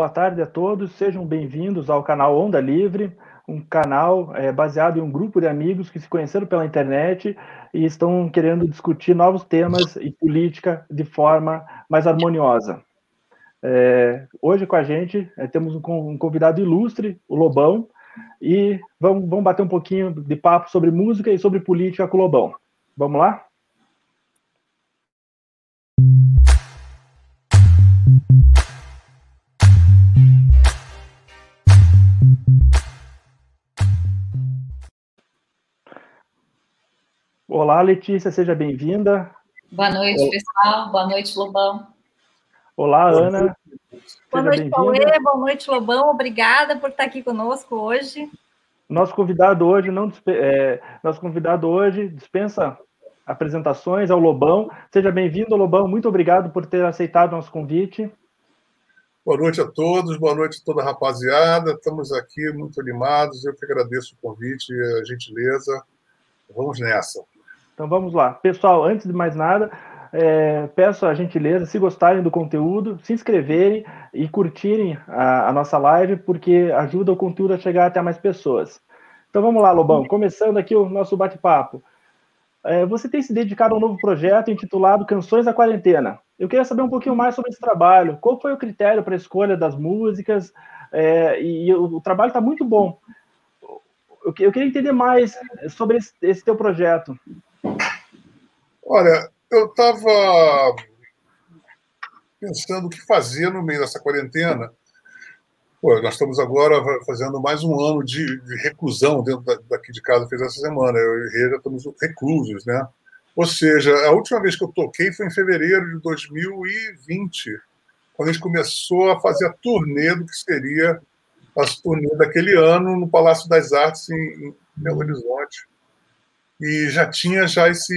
boa tarde a todos, sejam bem-vindos ao canal Onda Livre, um canal é, baseado em um grupo de amigos que se conheceram pela internet e estão querendo discutir novos temas e política de forma mais harmoniosa. É, hoje com a gente é, temos um, um, convidado ilustre, o Lobão, e vamos, vamos bater um pouquinho de papo sobre música e sobre política com o Lobão. Vamos lá? Olá, Letícia, seja bem-vinda. Boa noite, Olá. pessoal. Boa noite, Lobão. Olá, Ana. Boa noite, Pauê. Boa noite, Lobão. Obrigada por estar aqui conosco hoje. Nosso convidado hoje não é, nosso convidado hoje dispensa apresentações ao Lobão. Seja bem-vindo, Lobão. Muito obrigado por ter aceitado nosso convite. Boa noite a todos, boa noite a toda a rapaziada. Estamos aqui muito animados. Eu que agradeço o convite e a gentileza. Vamos nessa. Então vamos lá. Pessoal, antes de mais nada, é, peço a gentileza, se gostarem do conteúdo, se inscreverem e curtirem a, a, nossa live, porque ajuda o conteúdo a chegar até mais pessoas. Então vamos lá, Lobão, começando aqui o nosso bate-papo. É, você tem se dedicado a um novo projeto intitulado Canções da Quarentena. Eu queria saber um pouquinho mais sobre esse trabalho. Qual foi o critério para a escolha das músicas? É, e, o, o trabalho está muito bom. Eu, eu, queria entender mais sobre esse, esse teu projeto. Olha, eu estava pensando o que fazer no meio dessa quarentena. Pô, nós estamos agora fazendo mais um ano de, de reclusão dentro daqui de casa, fez essa semana. Eu e Rê já estamos reclusos, né? Ou seja, a última vez que eu toquei foi em fevereiro de 2020, quando a gente começou a fazer a turnê do que seria a turnê daquele ano no Palácio das Artes em, em Belo Horizonte e já tinha já esse,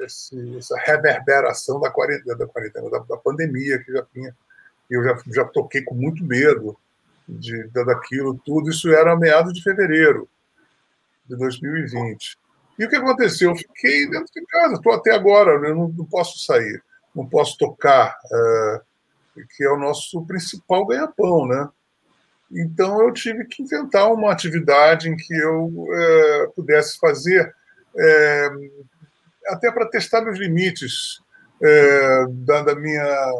esse essa reverberação da quarentena, da, quarentena da, da, pandemia que já tinha. Eu já, já toquei com muito medo de, daquilo tudo. Isso era meados de fevereiro de 2020. E o que aconteceu? Eu fiquei dentro de casa, estou até agora, eu não, não, posso sair, não posso tocar, é, que é o nosso principal ganha-pão, né? Então eu tive que inventar uma atividade em que eu é, pudesse fazer, é, até para testar meus limites é, da, da, minha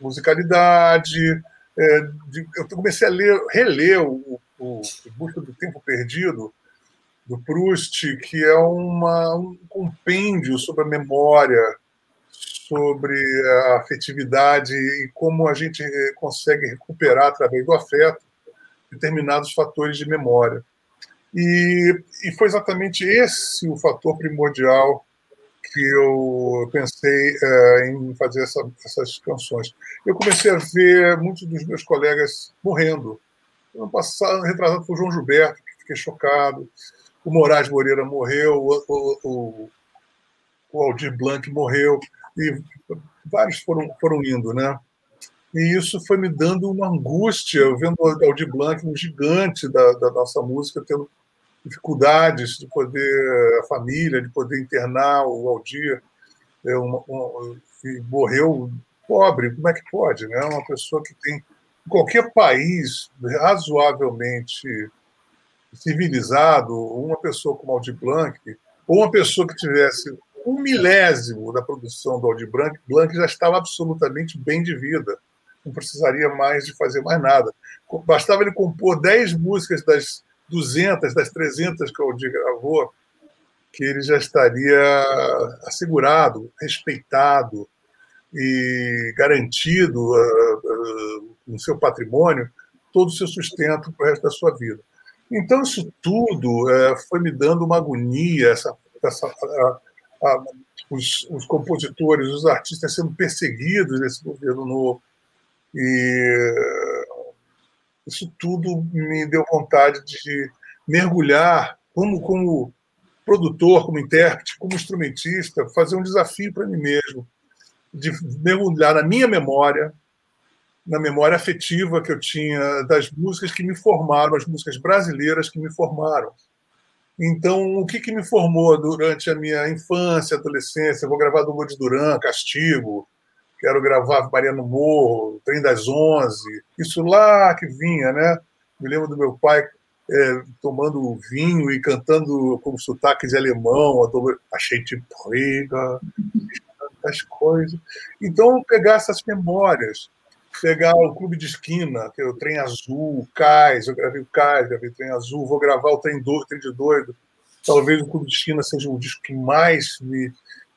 musicalidade. É, de, eu comecei a ler, reler o, o, o Busca do Tempo Perdido, do Proust, que é uma, um compêndio sobre a memória, sobre a afetividade e como a gente consegue recuperar através do afeto determinados fatores de memória. E, e foi exatamente esse o fator primordial que eu pensei é, em fazer essa, essas canções. Eu comecei a ver muitos dos meus colegas morrendo. Ano passado, retrasado foi o João Gilberto, que fiquei chocado. O Moraes Moreira morreu, o, o, o, o Aldir Blanc morreu, e vários foram, foram indo, né? E isso foi me dando uma angústia, eu vendo o Aldir Blanc, um gigante da, da nossa música, tendo dificuldades de poder, a família, de poder internar o Aldir, é uma, uma, morreu pobre, como é que pode? Né? Uma pessoa que tem, em qualquer país razoavelmente civilizado, uma pessoa como Aldir Blanc, ou uma pessoa que tivesse um milésimo da produção do Aldir Blanc, Blanc já estava absolutamente bem de vida não precisaria mais de fazer mais nada. Bastava ele compor 10 músicas das 200, das 300 que o Aldir gravou, que ele já estaria assegurado, respeitado e garantido uh, uh, no seu patrimônio todo o seu sustento para o resto da sua vida. Então, isso tudo uh, foi me dando uma agonia, essa, essa, os, os, compositores, os artistas sendo perseguidos nesse governo novo, e isso tudo me deu vontade de mergulhar como, como produtor, como intérprete, como instrumentista, fazer um desafio para mim mesmo, de mergulhar na minha memória, na memória afetiva que eu tinha das músicas que me formaram, as músicas brasileiras que me formaram. Então, o que, que me formou durante a minha infância, adolescência? Eu vou gravar do de Duran, Castigo, quero gravar Mariano Morro, Trem das Onze, isso lá que vinha, né? Me lembro do meu pai é, tomando vinho e cantando com sotaque de alemão, achei de briga, as coisas. Então, pegar essas memórias, pegar o Clube de Esquina, que é o Trem Azul, o Cais, eu gravei o Cais, gravei o Trem Azul, vou gravar o Trem, do, Trem de Doido. Talvez o Clube de Esquina seja o disco que mais me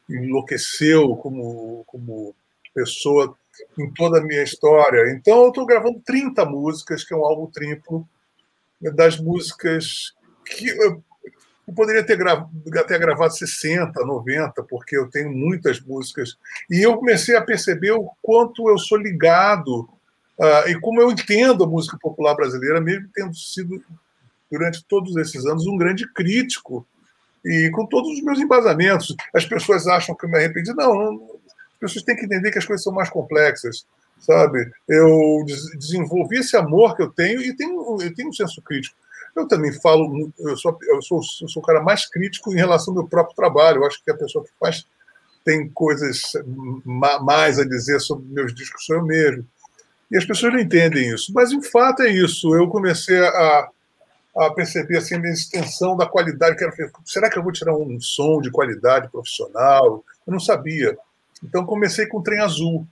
enlouqueceu como, como pessoa em toda a minha história. Então, eu estou gravando 30 músicas, que é um álbum triplo, das músicas que eu, poderia ter até gravado 60, 90, porque eu tenho muitas músicas. E eu comecei a perceber o quanto eu sou ligado uh, e como eu entendo a música popular brasileira, mesmo tendo sido, durante todos esses anos, um grande crítico e com todos os meus embasamentos. As pessoas acham que eu me arrependi. Não, não pessoas têm que entender que as coisas são mais complexas, sabe? Eu desenvolvi esse amor que eu tenho e tenho, eu tenho um senso crítico. Eu também falo, eu sou, eu sou, eu sou o cara mais crítico em relação ao meu próprio trabalho. Eu acho que a pessoa que faz tem coisas mais a dizer sobre meus discos, sou eu mesmo. E as pessoas não entendem isso. Mas, em fato, é isso. Eu comecei a, a perceber assim, a extensão da qualidade. Quero, será que eu vou tirar um som de qualidade profissional? Eu não sabia. Então, comecei com o Trem Azul.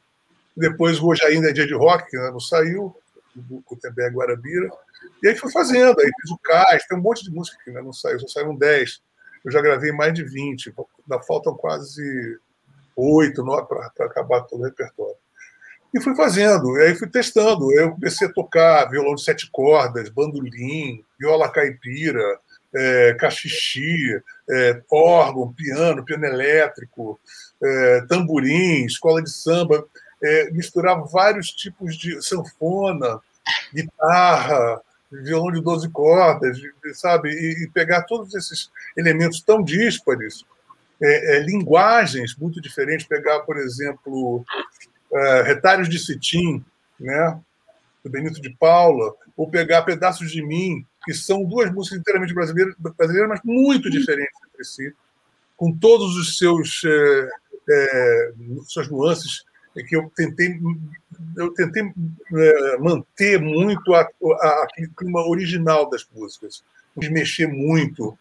Depois, hoje ainda é dia de rock, que não saiu, do Gutenberg Guarabira. E aí fui fazendo, aí fiz o Cais, tem um monte de música que ainda não saiu, só saíram 10. Eu já gravei mais de 20, ainda faltam quase 8, 9 para acabar todo o repertório. E fui fazendo, e aí fui testando. Eu comecei a tocar violão de sete cordas, bandolim, viola caipira, é, cachixi, é, órgão, piano, piano elétrico, é, tamborim, escola de samba, é, misturar vários tipos de sanfona, guitarra, violão de 12 cordas, sabe? E, e pegar todos esses elementos tão díspares, é, é, linguagens muito diferentes, pegar, por exemplo, é, retalhos de cetim, né? do Benito de Paula, ou pegar pedaços de mim, que são duas músicas inteiramente brasileiras, brasileiras mas muito diferentes entre si, com todos os seus é, é, suas nuances que eu tentei eu tentei é, manter muito a, a, aquele clima original das músicas, mexer muito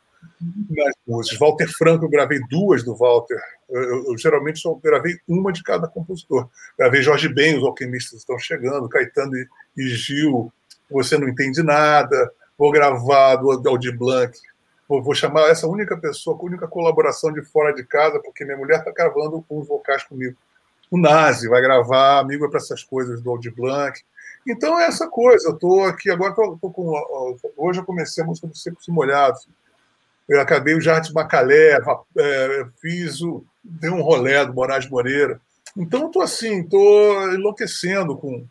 nas músicas. Walter Franco, eu gravei duas do Walter. Eu, eu, eu, geralmente só gravei uma de cada compositor. Gravei Jorge Ben, Os Alquimistas Estão Chegando, Caetano e, e Gil, Você Não Entende Nada. Vou gravar do Aldir Blanc. Vou, vou chamar essa única pessoa, a única colaboração de fora de casa, porque minha mulher está gravando os vocais comigo o Nazi vai gravar Amigo é para essas coisas do Aldi Blanc. Então é essa coisa. Eu estou aqui agora, tô, tô com, hoje eu comecei a música dos Secos e Molhados. Eu acabei o Jardim Macalé, é, fiz o, dei um rolé do Moraes Moreira. Então estou assim, estou enlouquecendo com,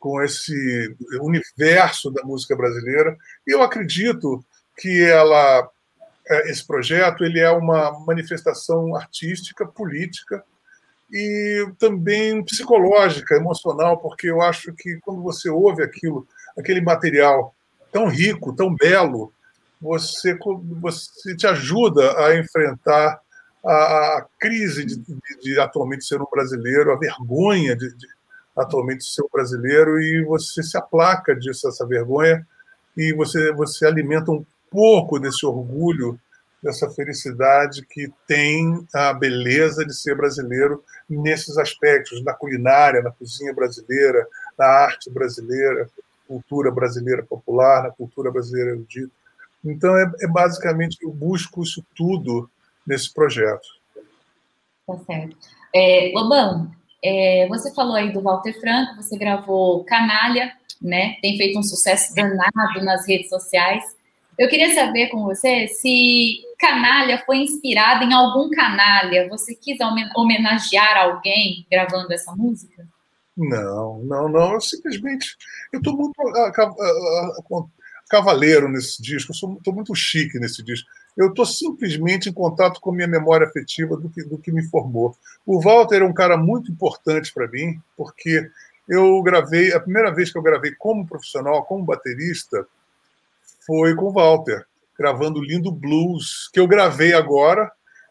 com esse universo da música brasileira. E eu acredito que ela, é, esse projeto ele é uma manifestação artística, política, e também psicológica, emocional, porque eu acho que quando você ouve aquilo, aquele material tão rico, tão belo, você, você te ajuda a enfrentar a, a crise de, de, de, atualmente ser um brasileiro, a vergonha de, de, atualmente ser brasileiro, e você se aplaca disso, essa vergonha, e você, você alimenta um pouco desse orgulho dessa felicidade que tem a beleza de ser brasileiro nesses aspectos, na culinária, na cozinha brasileira, na arte brasileira, cultura brasileira popular, na cultura brasileira erudita. Então, é, é basicamente, eu busco isso tudo nesse projeto. Tá certo. É, Lobão, é, você falou aí do Walter Franco, você gravou Canalha, né? Tem feito um sucesso danado nas redes sociais. Eu queria saber com você se Canalha foi inspirada em algum canalha. Você quis homenagear alguém gravando essa música? Não, não, não. Eu simplesmente. Eu estou muito cavaleiro nesse disco, estou muito chique nesse disco. Eu estou simplesmente em contato com minha memória afetiva do que, do que me formou. O Walter é um cara muito importante para mim, porque eu gravei, a primeira vez que eu gravei como profissional, como baterista, foi com o Walter, gravando Lindo Blues, que eu gravei agora,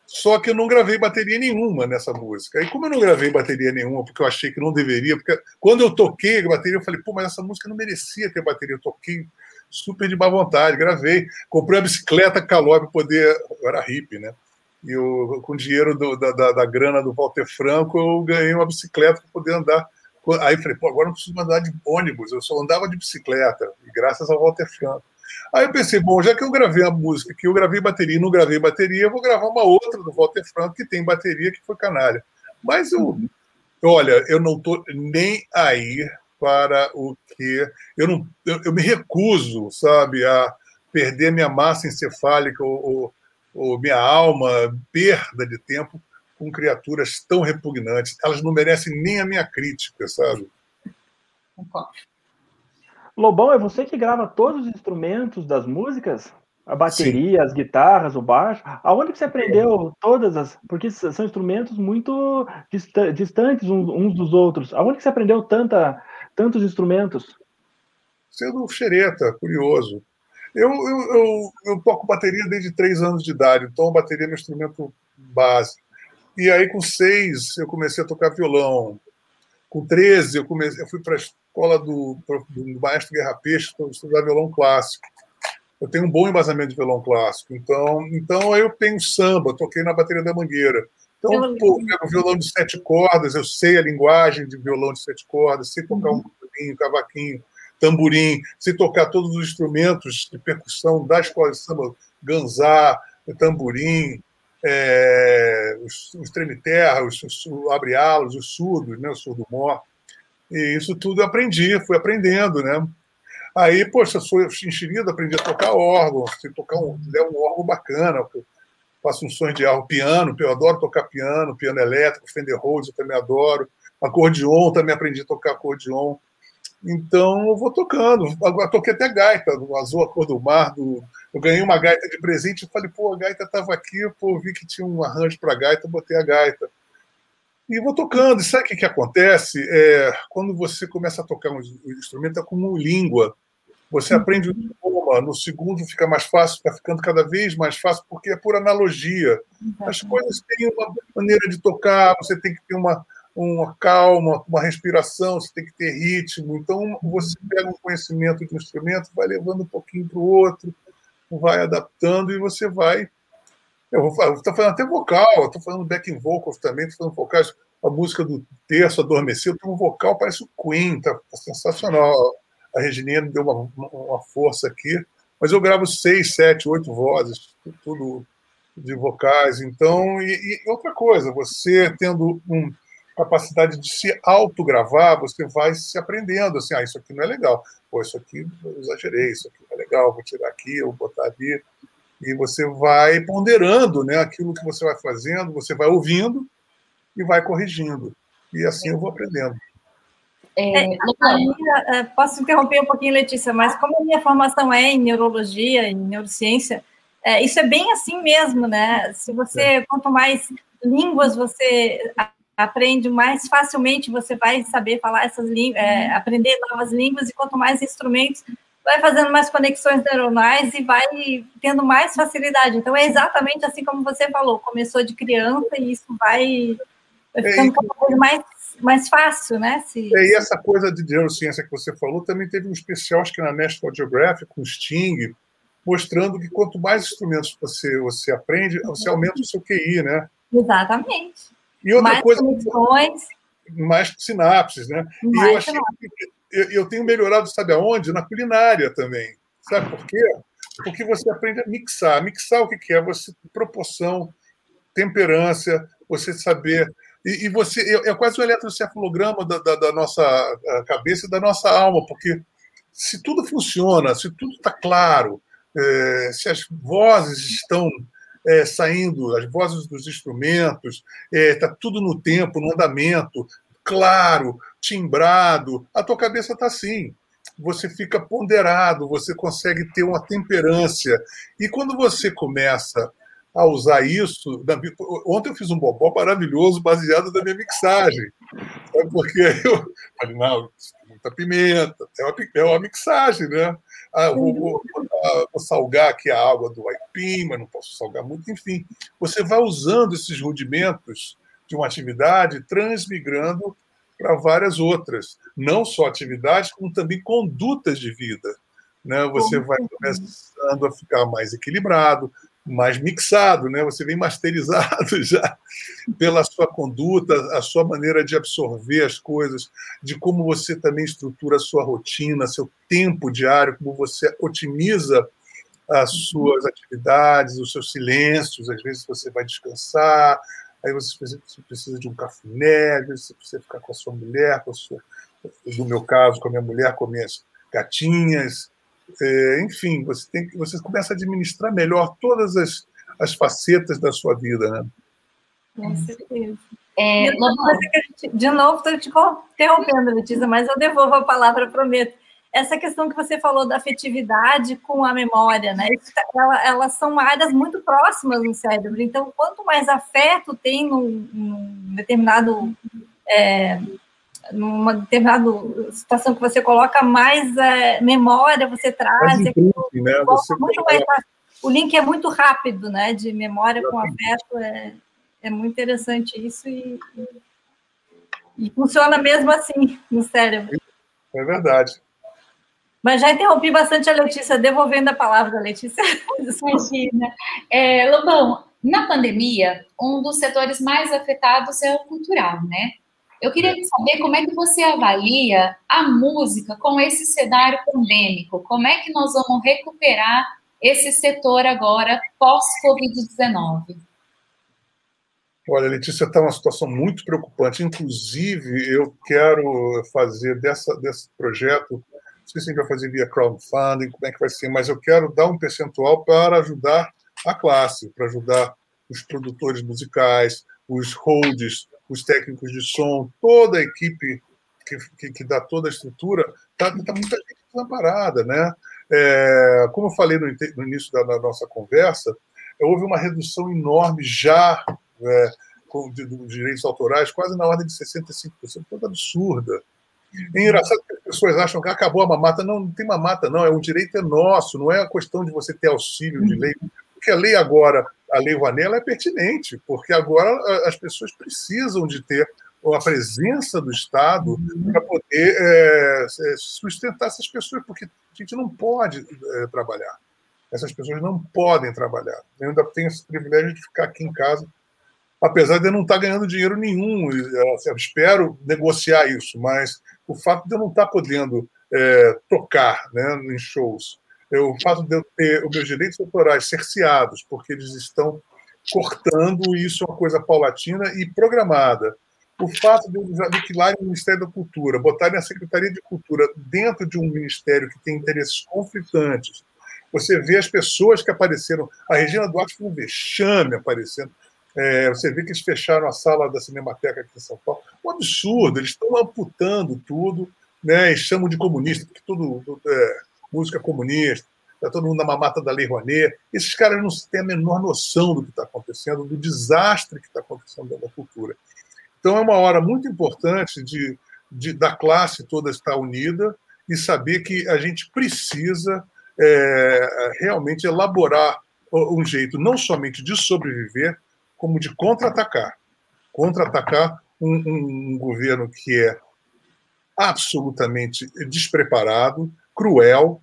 Só que eu não gravei bateria nenhuma nessa música. E como eu não gravei bateria nenhuma, porque eu achei que não deveria, porque quando eu toquei a bateria, eu falei, pô, mas essa música não merecia ter bateria. Eu toquei super de má vontade, gravei. Comprei uma bicicleta calói para poder. Eu era hippie, né? E eu, com o dinheiro do, da, da, da, grana do Walter Franco, eu ganhei uma bicicleta para poder andar. Aí falei, pô, agora não preciso andar de ônibus, eu só andava de bicicleta, graças ao Walter Franco. Aí eu pensei, bom, já que eu gravei a música, que eu gravei bateria e não gravei bateria, eu vou gravar uma outra do Walter Franco que tem bateria, que foi Canalha. Mas eu, olha, eu não estou nem aí para o que. Eu, não, eu, eu, me recuso, sabe, a perder minha massa encefálica ou, ou, ou minha alma, perda de tempo com criaturas tão repugnantes. Elas não merecem nem a minha crítica, sabe? Concordo. Lobão, é você que grava todos os instrumentos das músicas? A bateria, Sim. as guitarras, o baixo. Aonde que você aprendeu todas as. Porque são instrumentos muito distantes uns dos outros. Aonde que você aprendeu tanta, tantos instrumentos? Sendo xereta, curioso. Eu, eu, eu, eu, toco bateria desde três anos de idade, então a bateria é meu instrumento base. E aí, com seis, eu comecei a tocar violão. Com 13, eu, comecei, eu fui para escola do, do maestro Guerra Peixe para estudar violão clássico. Eu tenho um bom embasamento de violão clássico. Então, então eu tenho samba, toquei na bateria da Mangueira. Então, pô, eu pego violão de sete cordas, eu sei a linguagem de violão de sete cordas, sei tocar um violino, cavaquinho, tamborim, sei tocar todos os instrumentos de percussão da escola de samba, ganzá, tamborim, é, os, os treme-terra, os, os abre-alas, os surdos, né, o surdo-mor. E isso tudo eu aprendi, fui aprendendo, né? Aí, poxa, sou enxerido, aprendi a tocar órgão, se tocar um, é um órgão bacana, faço um sonho de órgão, piano, eu adoro tocar piano, piano elétrico, Fender Rhodes eu também adoro, acordeon, também aprendi a tocar acordeon. Então, eu vou tocando. Agora, toquei até gaita, do Azul, a Cor do Mar. Do... Eu ganhei uma gaita de presente e falei, pô, a gaita estava aqui, pô, vi que tinha um arranjo para gaita, botei a gaita. E vou tocando. E sabe o que, que acontece? É, quando você começa a tocar um instrumento, é como língua. Você aprende o idioma, no segundo fica mais fácil, está ficando cada vez mais fácil, porque é por analogia. As coisas têm uma maneira de tocar, você tem que ter uma, uma calma, uma respiração, você tem que ter ritmo. Então, você pega um conhecimento de um instrumento, vai levando um pouquinho para o outro, vai adaptando e você vai eu estou falando até vocal, estou falando backing vocals também, estou falando vocais. A música do terço, Adormecido, tem um vocal, parece o Queen, tá, tá sensacional. A Regininha me deu uma, uma, força aqui, mas eu gravo seis, sete, oito vozes, tudo de vocais. Então, e, e outra coisa, você tendo uma capacidade de se autogravar, você vai se aprendendo, assim, ah, isso aqui não é legal, pô, isso aqui eu exagerei, isso aqui não é legal, vou tirar aqui, vou botar ali e você vai ponderando né, aquilo que você vai fazendo, você vai ouvindo e vai corrigindo. E assim eu vou aprendendo. É, minha, é, posso interromper um pouquinho, Letícia, mas como a minha formação é em neurologia, em neurociência, é, isso é bem assim mesmo, né? Se você, é. quanto mais línguas você aprende, mais facilmente você vai saber falar essas línguas, é, aprender novas línguas, e quanto mais instrumentos vai fazendo mais conexões neuronais e vai tendo mais facilidade. Então, é exatamente assim como você falou, começou de criança e isso vai, vai é, ficando uma coisa mais, mais fácil, né? Se... É, e essa coisa de neurociência que você falou, também teve um especial, acho que na National Geographic, com Sting, mostrando que quanto mais instrumentos você, você aprende, você aumenta o seu QI, né? Exatamente. E outra mais coisa... Conexões. Mais sinapses, né? Mais e eu achei que eu, eu tenho melhorado, sabe aonde? Na culinária também. Sabe por quê? Porque você aprende a mixar. Mixar o que é? Você proporção, temperança, você saber. E, e você é, é, quase um eletrocefalograma da, da, da nossa cabeça e da nossa alma, porque se tudo funciona, se tudo está claro, é, se as vozes estão é, saindo, as vozes dos instrumentos, está tudo no tempo, no andamento, claro, timbrado, a tua cabeça está assim. Você fica ponderado, você consegue ter uma temperância. E quando você começa a usar isso. Ontem eu fiz um bobó maravilhoso baseado na minha mixagem. Porque eu falei, não, muita pimenta, é uma, é uma mixagem, né? Ah, vou, vou, vou, salgar aqui a água do IP, cupim, mas não posso salgar muito, enfim. Você vai usando esses rudimentos de uma atividade, transmigrando para várias outras, não só atividades, como também condutas de vida. Né? Você vai começando a ficar mais equilibrado, mais mixado, né? Você vem masterizado já pela sua conduta, a sua maneira de absorver as coisas, de como você também estrutura a sua rotina, seu tempo diário, como você otimiza as suas atividades, os seus silêncios. Às vezes você vai descansar, aí você precisa de um cafuné, às vezes você precisa ficar com a sua mulher, com a sua, no meu caso, com a minha mulher, com minhas gatinhas, é, enfim, você, tem, você começa a administrar melhor todas as, as facetas da sua vida, né? Com certeza. É, gente, de novo, estou te interrompendo, Letícia, mas eu devolvo a palavra, prometo. Essa questão que você falou da afetividade com a memória, né? Tá, ela, elas são áreas muito próximas no cérebro. Então, quanto mais afeto tem num, num determinado é, numa determinada situação que você coloca, mais é, memória você traz. É link, né? você muito mais, o link é muito rápido, né? De memória com afeto. É, é muito interessante isso e, e funciona mesmo assim no cérebro. É verdade. Mas já interrompi bastante a Letícia, devolvendo a palavra da Letícia. Imagina. É, Lobão, na pandemia, um dos setores mais afetados é o cultural, né? Eu queria saber como é que você avalia a música com esse cenário pandêmico. Como é que nós vamos recuperar esse setor agora pós-Covid-19? Olha, Letícia, está uma situação muito preocupante. Inclusive, eu quero fazer dessa, desse projeto, não sei se a gente vai fazer via crowdfunding, como é que vai ser, mas eu quero dar um percentual para ajudar a classe, para ajudar os produtores musicais, os holds os técnicos de som, toda a equipe que, que, que dá toda a estrutura, está tá muita gente desamparada. Né? É, como eu falei no, no início da, da, nossa conversa, houve uma redução enorme já é, de, dos direitos autorais, quase na ordem de 65%, coisa absurda. É engraçado que as pessoas acham que acabou a mamata. Não, não tem mamata, não. É um direito é nosso, não é a questão de você ter auxílio de lei. Porque a lei agora a Lei Rouanet é pertinente, porque agora as pessoas precisam de ter a presença do Estado para poder é, sustentar essas pessoas, porque a gente não pode é, trabalhar. Essas pessoas não podem trabalhar. Eu ainda tenho esse privilégio de ficar aqui em casa, apesar de eu não estar ganhando dinheiro nenhum. Assim, eu espero negociar isso, mas o fato de eu não estar podendo é, tocar né, em shows, o fato de eu ter os meus direitos autorais cerceados, porque eles estão cortando, isso é uma coisa paulatina e programada. O fato de aniquilarem o Ministério da Cultura, botarem a Secretaria de Cultura dentro de um ministério que tem interesses conflitantes. Você vê as pessoas que apareceram. A Regina Duarte foi um vexame aparecendo. É, você vê que eles fecharam a sala da Cinemateca aqui em São Paulo. Um absurdo, eles estão amputando tudo né, e chamam de comunista, porque tudo, tudo é, música comunista, está todo mundo na mamata da Lei Rouanet. Esses caras não têm a menor noção do que está acontecendo, do desastre que está acontecendo da cultura. Então é uma hora muito importante de, de da classe toda estar unida e saber que a gente precisa é, realmente elaborar um jeito não somente de sobreviver, como de contra-atacar. Contra-atacar um, um, um governo que é absolutamente despreparado, cruel,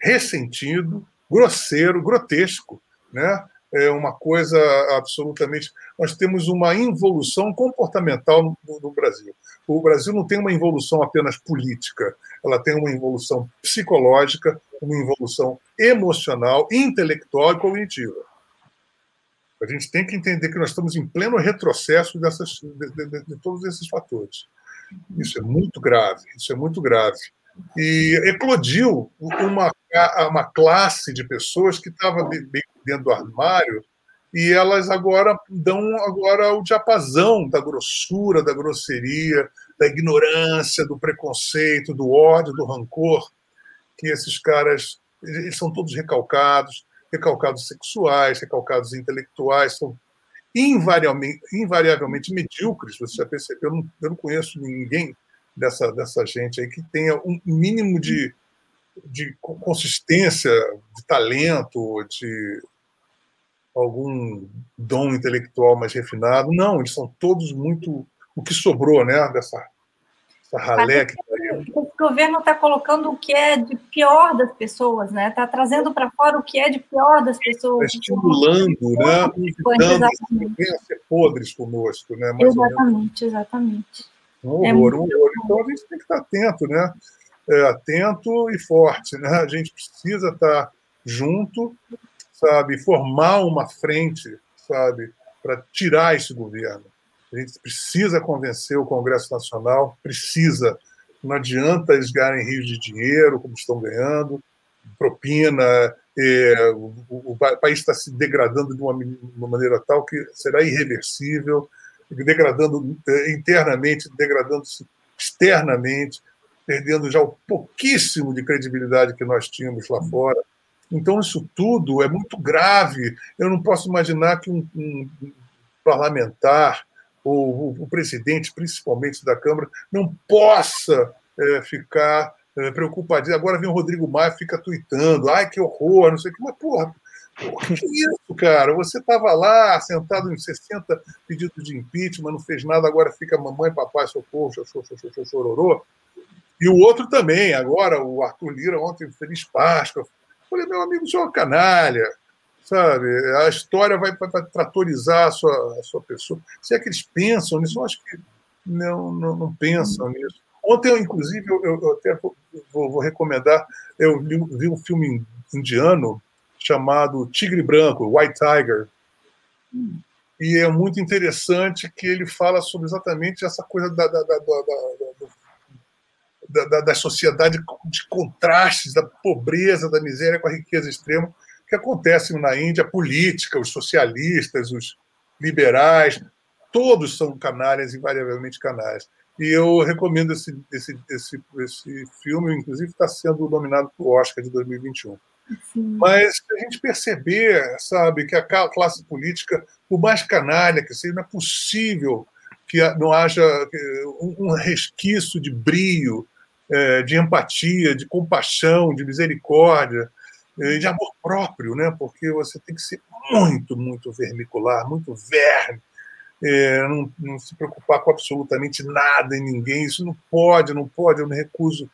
ressentido, grosseiro, grotesco, né? É uma coisa absolutamente. Nós temos uma involução comportamental no, no, Brasil. O Brasil não tem uma involução apenas política, ela tem uma involução psicológica, uma involução emocional, intelectual e cognitiva. A gente tem que entender que nós estamos em pleno retrocesso dessas, de, de, de todos esses fatores. Isso é muito grave, isso é muito grave e eclodiu uma, uma classe de pessoas que estava dentro do armário e elas agora dão agora o diapasão da grossura, da grosseria, da ignorância, do preconceito, do ódio, do rancor, que esses caras eles são todos recalcados, recalcados sexuais, recalcados intelectuais, são invariavelmente, invariavelmente medíocres. Você já percebeu? Eu não, eu não conheço ninguém dessa, dessa gente aí que tenha um mínimo de, de consistência, de talento, de, algum dom intelectual mais refinado. Não, eles são todos muito. O que sobrou né, dessa, dessa ralé que tá O governo está colocando o que é de pior das pessoas, né? Está trazendo para fora o que é de pior das pessoas. Está estimulando, né? Ser podres conosco, né? Mais exatamente, exatamente. Um horror, é um horror. Então a gente tem que estar atento, né? É, atento e forte, né? A gente precisa estar junto sabe, formar uma frente, sabe, para tirar esse governo. A gente precisa convencer o Congresso Nacional, precisa. Não adianta eles ganharem rios de dinheiro, como estão ganhando, propina. É, o, o, país está se degradando de uma, uma, maneira tal que será irreversível, degradando internamente, degradando-se externamente, perdendo já o pouquíssimo de credibilidade que nós tínhamos lá fora. Então, isso tudo é muito grave. Eu não posso imaginar que um, um parlamentar, ou o, presidente, principalmente da Câmara, não possa é, ficar é, preocupado. Agora vem o Rodrigo Maia fica tweetando, ai, que horror, não sei o que, mas, porra, porra que isso, cara? Você estava lá, sentado em 60 pedidos de impeachment, não fez nada, agora fica mamãe, papai, socorro, chororô, chororô. E o outro também, agora, o Arthur Lira, ontem, Feliz Páscoa, Falei, meu amigo, você é uma canalha, sabe? A história vai, vai, tratorizar a sua, a sua pessoa. Se é que eles pensam nisso, eu acho que não, não, não pensam nisso. Ontem, inclusive, eu, eu até vou, vou, recomendar, eu vi, vi, um filme indiano chamado Tigre Branco, White Tiger. E é muito interessante que ele fala sobre exatamente essa coisa da, da, da, da da, da, da sociedade de contrastes, da pobreza, da miséria com a riqueza extrema que acontece na Índia, a política, os socialistas, os liberais, todos são canalhas, invariavelmente canalhas. E eu recomendo esse, esse, esse, esse filme, inclusive está sendo nominado para o Oscar de 2021. Mas a gente perceber, sabe, que a classe política, por mais canalha que seja, não é possível que não haja um resquício de brio, é, de empatia, de compaixão, de misericórdia, é, de amor próprio, né? porque você tem que ser muito, muito vermicular, muito verme, é, não, se preocupar com absolutamente nada em ninguém. Isso não pode, não pode, eu me recuso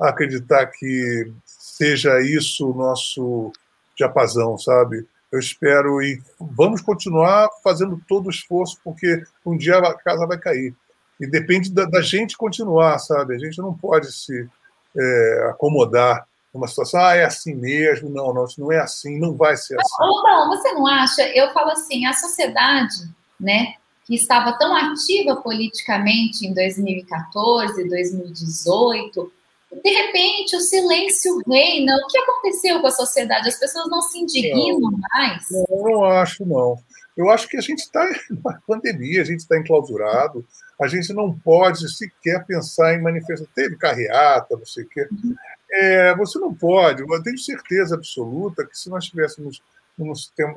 acreditar que seja isso o nosso diapasão, sabe? Eu espero e vamos continuar fazendo todo o esforço, porque um dia a casa vai cair. E depende da, da gente continuar, sabe? A gente não pode se é, acomodar numa situação, ah, é assim mesmo, não, não, isso não é assim, não vai ser assim. Não, você não acha? Eu falo assim, a sociedade, né, que estava tão ativa politicamente em 2014, 2018, de repente o silêncio reina. O que aconteceu com a sociedade? As pessoas não se indignam não, mais? Não, eu não acho, não. Eu acho que a gente está numa pandemia, a gente está enclausurado, a gente não pode sequer pensar em manifestação. Teve carreata, não sei o quê. É, você não pode, eu tenho certeza absoluta que se nós estivéssemos numa,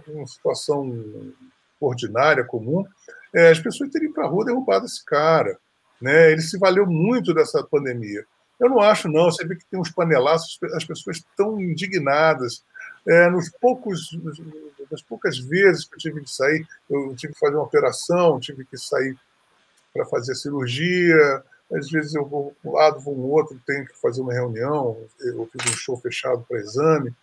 numa situação ordinária, comum, é, as pessoas teriam para a rua derrubado esse cara. Né? Ele se valeu muito dessa pandemia. Eu não acho, não. Você vê que tem uns panelaços, as pessoas estão indignadas. É, nos poucos, nas poucas vezes que eu tive que sair, eu tive que fazer uma operação, tive que sair para fazer cirurgia. Às vezes eu vou para um lado, vou no outro, tenho que fazer uma reunião, eu fiz um show fechado para exame.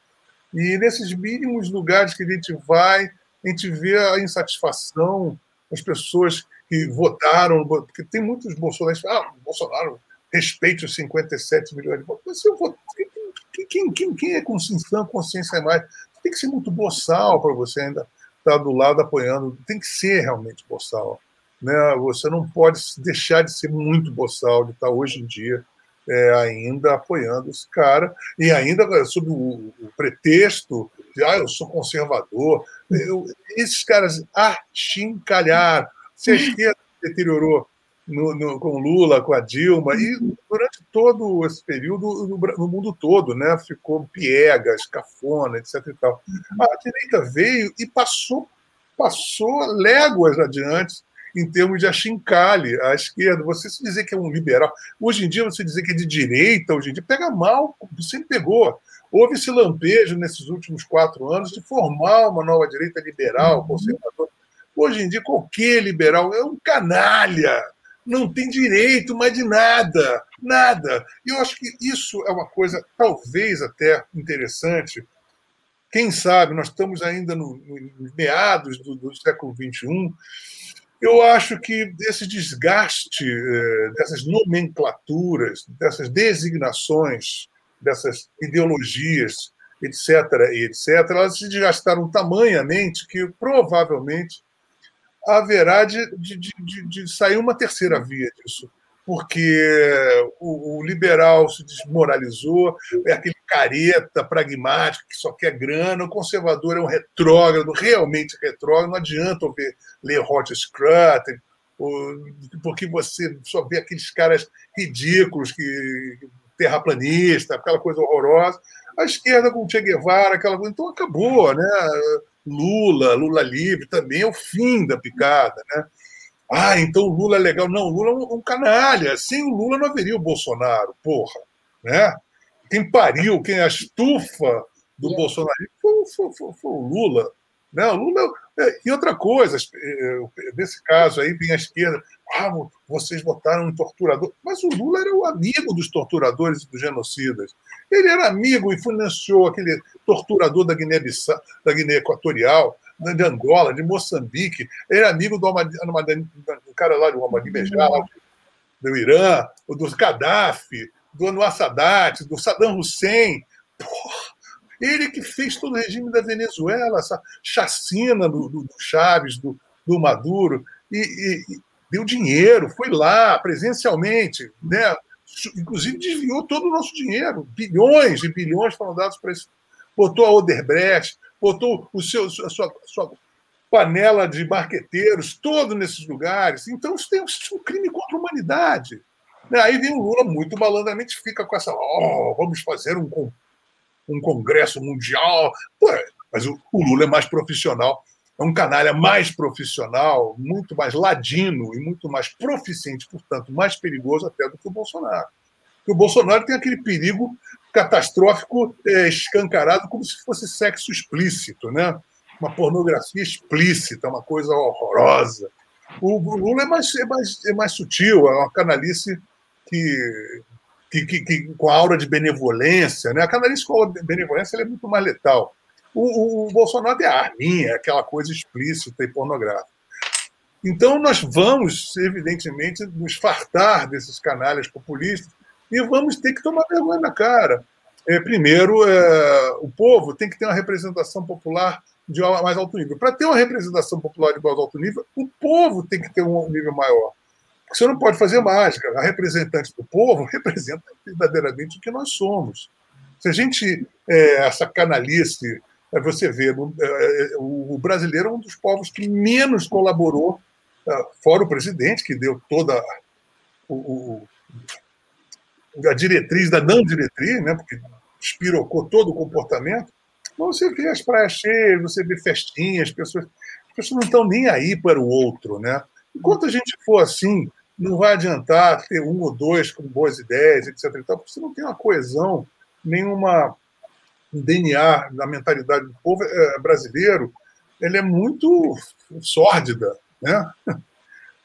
E nesses mínimos lugares que a gente vai, a gente vê a insatisfação, as pessoas que votaram, porque tem muitos bolsonaristas, ah, Bolsonaro respeite os 57 milhões de votos. Mas eu vou, quem, quem, quem é com consciência mais? Tem que ser muito boçal para você ainda estar do lado apoiando. Tem que ser realmente boçal. Né? Você não pode deixar de ser muito boçal, de estar hoje em dia é, ainda apoiando esse cara, e ainda sob o, o pretexto de ah, eu sou conservador. Eu, esses caras achincalharam. Se a esquerda deteriorou no, no, com Lula, com a Dilma, e durante todo esse período, no, no, mundo todo, né, ficou piegas, cafona, etc. E tal. A direita veio e passou, passou léguas adiante em termos de achincalhe à esquerda. Você se dizer que é um liberal, hoje em dia você dizer que é de direita, hoje em dia, pega mal, sempre pegou. Houve esse lampejo nesses últimos quatro anos de formar uma nova direita liberal, uhum. conservadora. Hoje em dia, qualquer liberal é um canalha, não tem direito mais de nada, nada. E eu acho que isso é uma coisa talvez até interessante. Quem sabe, nós estamos ainda no, no meados do, do século XXI, eu acho que esse desgaste eh, dessas nomenclaturas, dessas designações, dessas ideologias, etc., etc., elas se desgastaram tamanhamente que provavelmente haverá de, de, de, de sair uma terceira via disso porque o, o, liberal se desmoralizou, é aquele careta pragmático que só quer grana, o conservador é um retrógrado, realmente retrógrado, não adianta ler Roger Scruton, porque você só vê aqueles caras ridículos, que terraplanista, aquela coisa horrorosa. A esquerda com Che Guevara, aquela coisa, então acabou, né? Lula, Lula livre, também é o fim da picada, né? Ah, então o Lula é legal. Não, o Lula é um, um canalha. Sem o Lula não haveria o Bolsonaro, porra. Né? Quem pariu, quem é a estufa do yeah. Bolsonaro foi, foi, foi, foi, o Lula. Né? O Lula é, e outra coisa, é, nesse caso aí, vem a esquerda, ah, vocês votaram um torturador. Mas o Lula era o amigo dos torturadores e dos genocidas. Ele era amigo e financiou aquele torturador da Guiné, da Guiné Equatorial de Angola, de Moçambique. Ele é amigo do, do cara lá do Ahmadinejad, lá do Irã, do Gaddafi, do Anwar Sadat, do Saddam Hussein. Porra, ele que fez todo o regime da Venezuela, essa chacina do, do, do Chaves, do, do Maduro, e, e, e, deu dinheiro, foi lá presencialmente, né? inclusive desviou todo o nosso dinheiro, bilhões e bilhões foram dados para isso. Botou a Oderbrecht, botou o seu, a sua, sua panela de marqueteiros todo nesses lugares. Então, isso tem um crime contra a humanidade. Né? Aí vem o Lula muito malandramente, fica com essa, oh, vamos fazer um, um congresso mundial. Pô, mas o, o Lula é mais profissional, é um canalha mais profissional, muito mais ladino e muito mais proficiente, portanto, mais perigoso até do que o Bolsonaro. Porque o Bolsonaro tem aquele perigo catastrófico é, escancarado como se fosse sexo explícito, né? uma pornografia explícita, uma coisa horrorosa. O Lula é mais, é mais, é mais sutil, é uma canalice que, que, que, que com a aura de benevolência. Né? A canalice com a aura de benevolência é muito mais letal. O, o, o Bolsonaro é arminha, é aquela coisa explícita e pornográfica. Então, nós vamos, evidentemente, nos fartar desses canalhas populistas e vamos ter que tomar vergonha na cara. É, primeiro, é, o povo tem que ter uma representação popular de mais alto nível. Para ter uma representação popular de mais alto nível, o povo tem que ter um nível maior. Porque você não pode fazer mágica. A representante do povo representa verdadeiramente o que nós somos. Se a gente, é, essa canalice, é, você vê, é, é, o brasileiro é um dos povos que menos colaborou, fora o presidente, que deu toda o, a diretriz da não diretriz, né, porque espirocou todo o comportamento, você vê as praias cheias, você vê festinhas, pessoas, as pessoas não estão nem aí para o outro. Né? Enquanto a gente for assim, não vai adiantar ter um ou dois com boas ideias, etc. porque você não tem uma coesão, nenhuma um DNA na mentalidade do povo é, brasileiro, ele é muito sórdida. Né?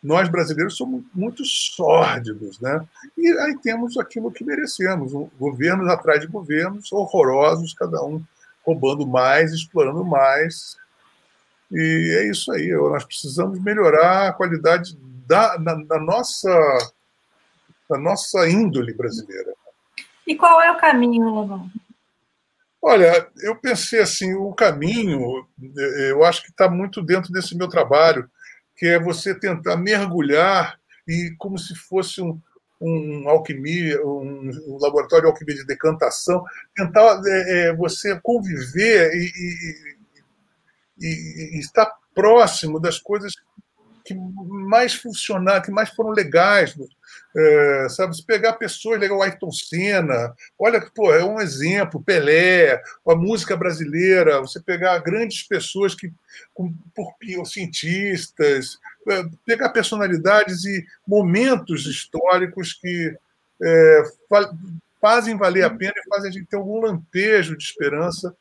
nós brasileiros somos muito sórdidos, né? E aí temos aquilo que merecemos, governos atrás de governos horrorosos, cada um roubando mais, explorando mais. E é isso aí, nós precisamos melhorar a qualidade da, da, da nossa, da nossa índole brasileira. E qual é o caminho, Lobão? Olha, eu pensei assim, o caminho, eu acho que está muito dentro desse meu trabalho, que é você tentar mergulhar e como se fosse um, um alquimia, um, um, laboratório de alquimia de decantação, tentar é, é, você conviver e, e, e, e, estar próximo das coisas que mais funcionaram, que mais foram legais é, sabe, se pegar pessoas, legal, Ayrton Senna, olha que pô, é um exemplo, Pelé, a música brasileira, você pegar grandes pessoas que, com, por cientistas, é, pegar personalidades e momentos históricos que é, fazem valer a pena e fazem a gente ter algum lampejo de esperança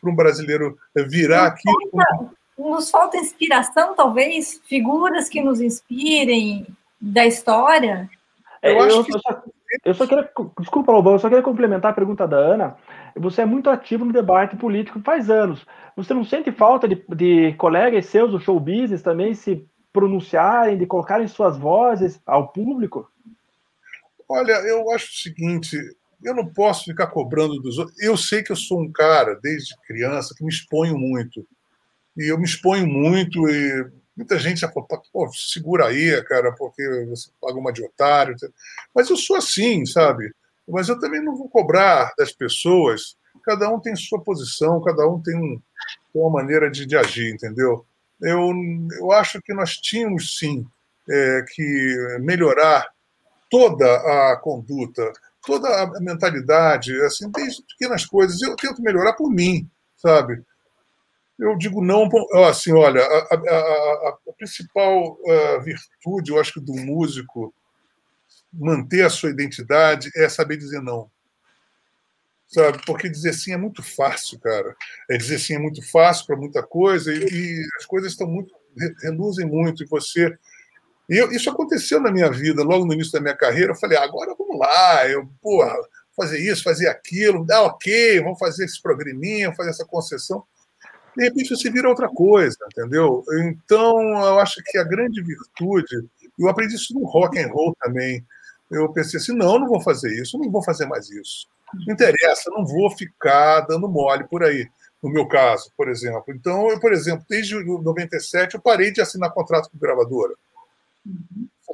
para um brasileiro virar aquilo. Nos falta inspiração, talvez? Figuras que nos inspirem da história? Eu, eu, eu, só, eu só queria. Desculpa, Lobão, eu só queria complementar a pergunta da Ana. Você é muito ativo no debate político faz anos. Você não sente falta de, de colegas seus do show business também se pronunciarem, de colocarem suas vozes ao público? Olha, eu acho o seguinte: eu não posso ficar cobrando dos outros. Eu sei que eu sou um cara, desde criança, que me exponho muito. E eu me exponho muito e muita gente já falou, pô, segura aí, cara, porque você paga uma de otário. Mas eu sou assim, sabe? Mas eu também não vou cobrar das pessoas. Cada um tem sua posição, cada um tem, um, tem uma maneira de, de, agir, entendeu? Eu, eu acho que nós tínhamos, sim, é, que melhorar toda a conduta, toda a mentalidade, assim, desde pequenas coisas. Eu tento melhorar por mim, sabe? Eu digo não, assim, olha, a, a, a, a principal uh, virtude, eu acho que do músico manter a sua identidade é saber dizer não. Sabe? Porque dizer sim é muito fácil, cara. É dizer sim é muito fácil para muita coisa e, e, as coisas estão muito reluzem muito e você e eu, isso aconteceu na minha vida, logo no início da minha carreira. Eu falei, ah, agora vamos lá, eu, porra, fazer isso, fazer aquilo, dá ok, vamos fazer esse programinha, fazer essa concessão. De repente você vira outra coisa, entendeu? Então, eu acho que a grande virtude, eu aprendi isso no rock and roll também. Eu pensei assim, não, não vou fazer isso, não vou fazer mais isso. Não interessa, não vou ficar dando mole por aí no meu caso, por exemplo. Então, eu, por exemplo, desde 97 eu parei de assinar contrato com gravadora.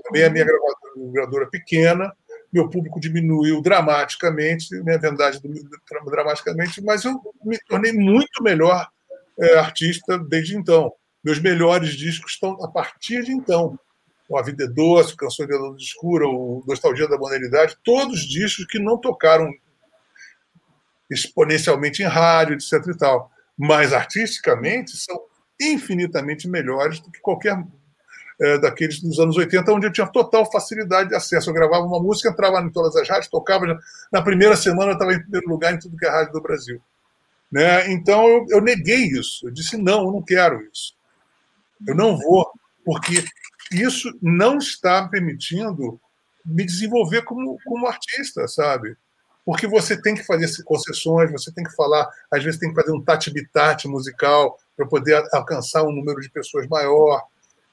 Também a minha gravadora, pequena, meu público diminuiu dramaticamente, minha vendagem dramaticamente, mas eu me tornei muito melhor é, artista desde então. Meus melhores discos estão a partir de então. O A Vida é Doce, Canções da Luz Escura, o Nostalgia da Modernidade, todos discos que não tocaram exponencialmente em rádio, etc. e tal. Mas artisticamente são infinitamente melhores do que qualquer é, daqueles dos anos 80, onde eu tinha total facilidade de acesso. Eu gravava uma música, entrava em todas as rádios, tocava. Na primeira semana eu estava em primeiro lugar em tudo que é rádio do Brasil. Né? Então eu, eu neguei isso. Eu disse: não, eu não quero isso. Eu não vou, porque isso não está permitindo me desenvolver como, como artista, sabe? Porque você tem que fazer concessões, você tem que falar, às vezes tem que fazer um tati-bitate musical para poder alcançar um número de pessoas maior.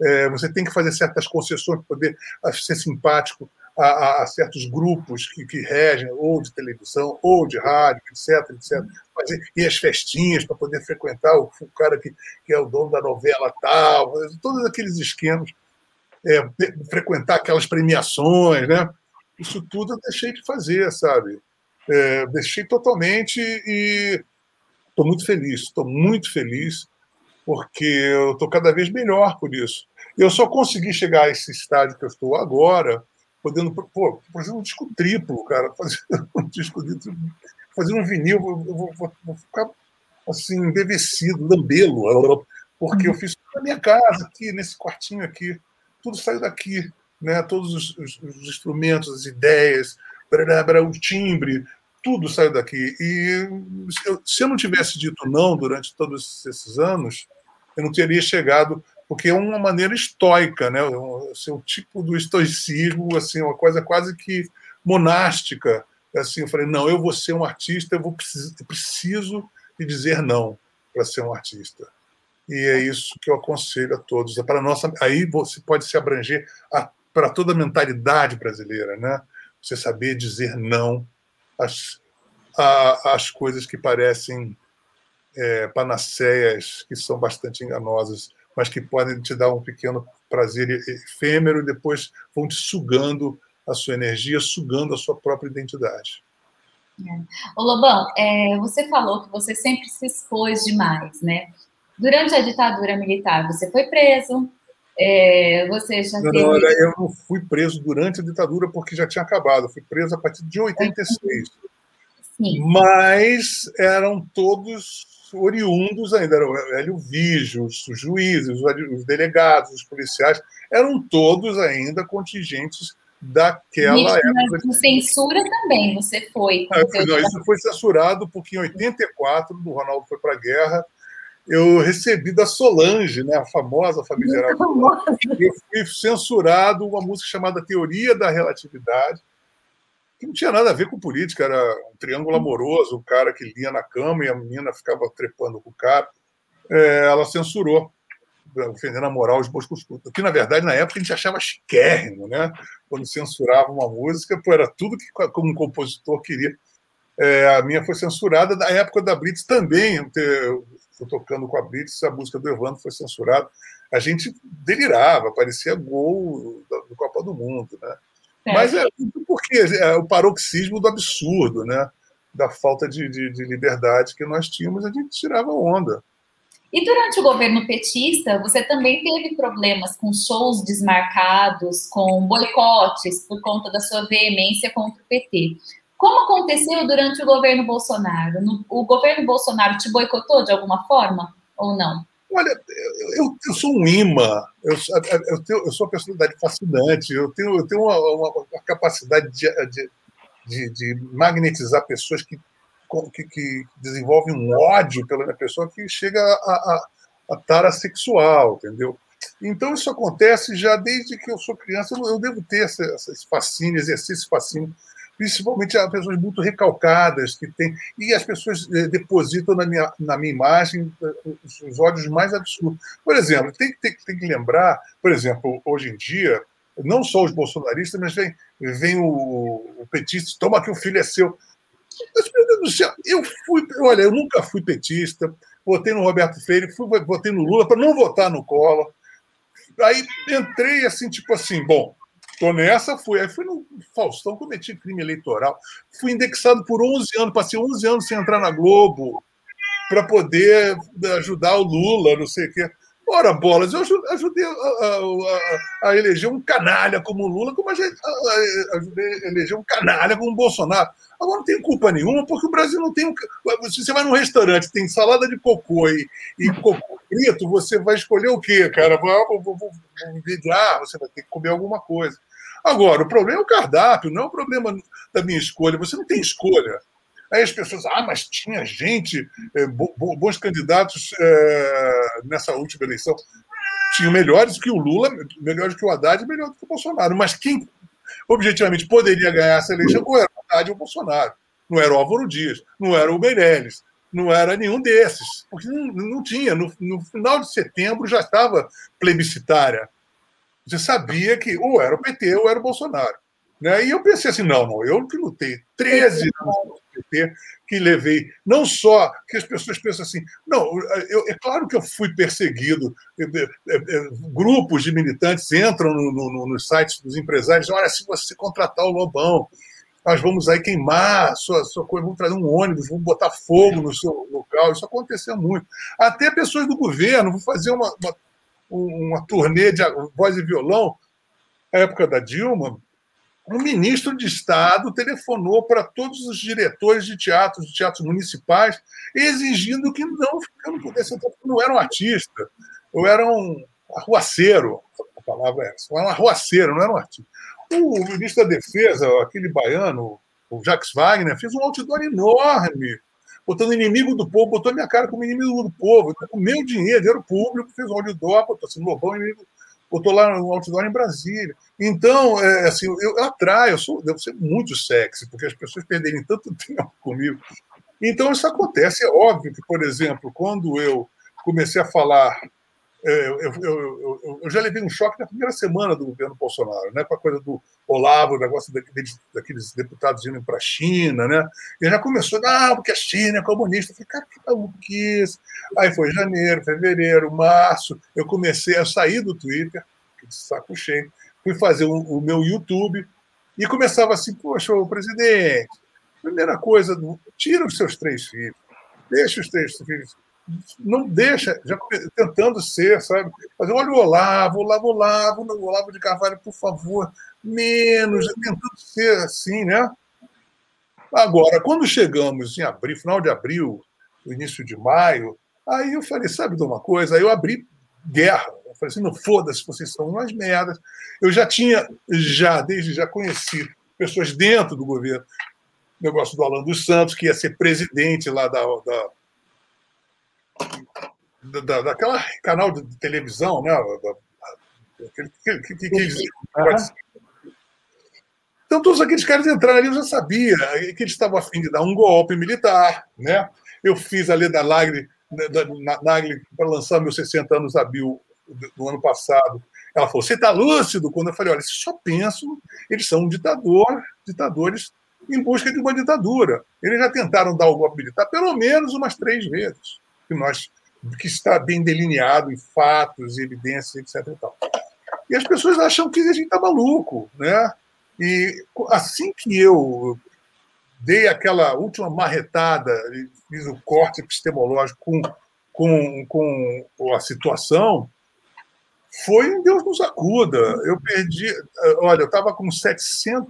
É, você tem que fazer certas concessões para poder ah, ser simpático a, a, a certos grupos que, que, regem, ou de televisão, ou de rádio, etc. etc. Fazer, e as festinhas para poder frequentar o, o, cara que, que é o dono da novela tal, todos aqueles esquemas, é, frequentar aquelas premiações, né? Isso tudo eu deixei de fazer, sabe? É, deixei totalmente e estou muito feliz, estou muito feliz porque eu estou cada vez melhor por isso. Eu só consegui chegar a esse estádio que eu estou agora, podendo, pô, fazer um disco triplo, cara, fazer um disco triplo, fazer um vinil, eu vou, vou, vou ficar assim, embevecido, lambelo, porque eu fiz na minha casa, aqui, nesse quartinho aqui, tudo saiu daqui, né? todos os, os, os instrumentos, as ideias, o timbre, tudo saiu daqui. E se eu não tivesse dito não durante todos esses anos, eu não teria chegado, porque é uma maneira estoica, né? Assim, o tipo do estoicismo, assim, uma coisa quase que monástica. Assim, eu falei, não, eu vou ser um artista, eu, vou, eu preciso de dizer não para ser um artista. E é isso que eu aconselho a todos. É para nossa, aí você pode se abranger para toda a mentalidade brasileira, né? Você saber dizer não às, às coisas que parecem é, panaceias, que são bastante enganosas, mas que podem te dar um pequeno prazer efêmero e depois vão te sugando a sua energia, sugando a sua própria identidade. É. Ô Lobão, é, você falou que você sempre se expôs demais, né? Durante a ditadura militar, você foi preso, é, você já não, teve... Não, eu não fui preso durante a ditadura porque já tinha acabado. Eu fui preso a partir de 86. Sim. Mas eram todos oriundos ainda, era o Hélio Vigio, os juízes, os delegados, os policiais, eram todos ainda contingentes daquela Gente, época. Mas censura também, você foi. Não, isso foi censurado porque em 84, o Ronaldo foi para a guerra, eu recebi da Solange, né, a famosa famigerada. Eu fui censurado uma música chamada Teoria da Relatividade, que não tinha nada a ver com política, era um triângulo amoroso, o cara que lia na cama e a menina ficava trepando com o cara. É, ela censurou, ofendendo a moral dos bons costumes. Que, na verdade, na época a gente achava chiquérrimo, né? Quando censurava uma música, pô, era tudo que como um compositor queria. É, a minha foi censurada na época da Blitz também. Eu tocando com a Blitz, a música do Evandro foi censurada. A gente delirava, parecia gol do Copa do Mundo, né? É. Mas é porque é o paroxismo do absurdo, né? Da falta de, de, de liberdade que nós tínhamos, a gente tirava onda. E durante o governo petista, você também teve problemas com shows desmarcados, com boicotes por conta da sua veemência contra o PT. Como aconteceu durante o governo Bolsonaro? O governo Bolsonaro te boicotou de alguma forma ou não? Olha, eu, eu sou um imã, eu, eu, tenho, eu sou uma personalidade fascinante, eu tenho, eu tenho uma, uma, uma capacidade de, de, de, de, magnetizar pessoas que, que, que, desenvolvem um ódio pela minha pessoa que chega a, a, a tara sexual, entendeu? Então, isso acontece já desde que eu sou criança, eu devo ter esse, esse fascínio, esse fascínio principalmente as pessoas muito recalcadas que têm e as pessoas eh, depositam na minha, na minha imagem eh, os ódios mais absurdos. Por exemplo, tem, tem, tem que lembrar, por exemplo, hoje em dia, não só os bolsonaristas, mas vem, vem o, o petista, toma que o filho é seu. Mas, meu Deus do céu, eu fui, olha, eu nunca fui petista, votei no Roberto Freire, fui, votei no Lula para não votar no Collor. Aí entrei assim, tipo assim, bom, Tô nessa, fui. Aí fui no Faustão, cometi crime eleitoral. Fui indexado por 11 anos, passei 11 anos sem entrar na Globo para poder ajudar o Lula, não sei o quê. Ora, bolas, eu ajudei a, a, a, eleger um canalha como o Lula, como a ajudei a eleger um canalha como o Bolsonaro. Agora não tem culpa nenhuma, porque o Brasil não tem. Se você vai num restaurante, tem salada de cocô e, e cocô frito, você vai escolher o quê, cara? Vou, vou, vou, vou envidrar, você vai ter que comer alguma coisa. Agora, o problema é o cardápio, não é o problema da minha escolha. Você não tem escolha. Aí as pessoas, ah, mas tinha gente, é, bons candidatos é, nessa última eleição. Tinham melhores que o Lula, melhores que o Haddad melhores que o Bolsonaro. Mas quem objetivamente poderia ganhar essa eleição ou era o Haddad ou o Bolsonaro. Não era o Álvaro Dias, não era o Meirelles, não era nenhum desses. Porque não, não tinha. No, no final de setembro já estava plebiscitária. Você sabia que ou era o PT ou era o Bolsonaro. Né? E eu pensei assim: não, não, eu que lutei 13 anos no PT, que levei, não só que as pessoas pensam assim, não, eu, é claro que eu fui perseguido, é, é, é, grupos de militantes entram no, no, nos sites dos empresários, olha, se você contratar o Lobão, nós vamos aí queimar sua, sua coisa, vamos trazer um ônibus, vamos botar fogo no seu local, isso aconteceu muito. Até pessoas do governo, vou fazer uma, uma, uma turnê de voz e violão, na época da Dilma, o ministro de Estado telefonou para todos os diretores de teatros, de teatros municipais, exigindo que não, eu não pudesse entrar, porque não era um artista, eu era um arruaceiro, a palavra é essa, eu era um arruaceiro, não era um artista. O ministro da Defesa, aquele baiano, o Jacques Wagner, fez um outdoor enorme, botando inimigo do povo, botou minha cara como inimigo do povo, com meu dinheiro, dinheiro público, fez um outdoor, botou assim, Lobão, inimigo botou lá no outdoor em Brasília. Então, é, assim, eu, eu atraio, eu sou, devo ser muito sexy, porque as pessoas perderem tanto tempo comigo. Então, isso acontece. É óbvio que, por exemplo, quando eu comecei a falar eu, eu, eu, eu, já levei um choque na primeira semana do governo Bolsonaro, né, com a coisa do Olavo, o negócio daqueles, daqueles deputados indo para a China, né? E já começou, ah, porque a China é comunista. Eu falei, cara, que maluco que isso? Aí foi janeiro, fevereiro, março, eu comecei a sair do Twitter, de saco cheio, fui fazer o, o meu YouTube e começava assim, poxa, o presidente, primeira coisa, tira os seus três filhos, deixa os três filhos não deixa, já tentando ser, sabe? Fazer, olha o Olavo, Olavo, Olavo, Olavo de Carvalho, por favor, menos, tentando ser assim, né? Agora, quando chegamos em abril, final de abril, início de maio, aí eu falei, sabe de uma coisa? Aí eu abri guerra, Eu falei assim, não foda-se, vocês são umas merdas. Eu já tinha, já, desde já conheci pessoas dentro do governo, negócio do Alan dos Santos, que ia ser presidente lá da, da, da daquela canal de televisão, né? Da, aquele, que, que, que, que, então, todos aqueles caras entraram ali, eu já sabia que eles estavam a fim de dar um golpe militar. Né? Eu fiz a Leda Nagli, Nagli para lançar meus 60 anos a Bill do ano passado. Ela falou: Você está lúcido? Quando eu falei: Olha, só penso, eles são um ditador, ditadores em busca de uma ditadura. Eles já tentaram dar o golpe militar pelo menos umas três vezes, que, nós, que está bem delineado em fatos, evidências, etc. E, e as pessoas acham que a gente está maluco, né? E assim que eu dei aquela última marretada, fiz o corte epistemológico com, com, com a situação, foi um Deus nos acuda. Eu perdi. Olha, eu estava com 700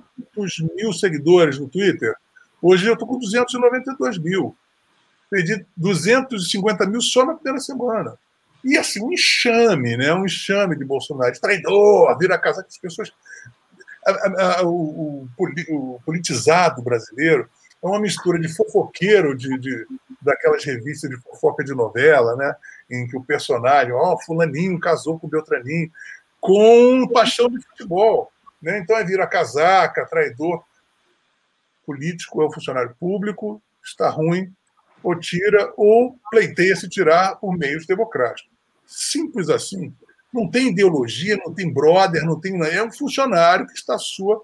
mil seguidores no Twitter, hoje eu estou com 292 mil. Perdi 250 mil só na primeira semana. E assim, um enxame, né? um enxame de Bolsonaro, traidor, vira casa que as pessoas o, o, politizado brasileiro é uma mistura de fofoqueiro de, de, daquelas revistas de fofoca de novela, né? em que o personagem, ó, oh, fulaninho casou com Beltraninho, com paixão de futebol. Né? Então é vira casaca, traidor. Político é o funcionário público, está ruim, ou tira, ou pleiteia se tirar por meios democráticos. Simples assim. Não tem ideologia, não tem brother, não tem. É um funcionário que está à sua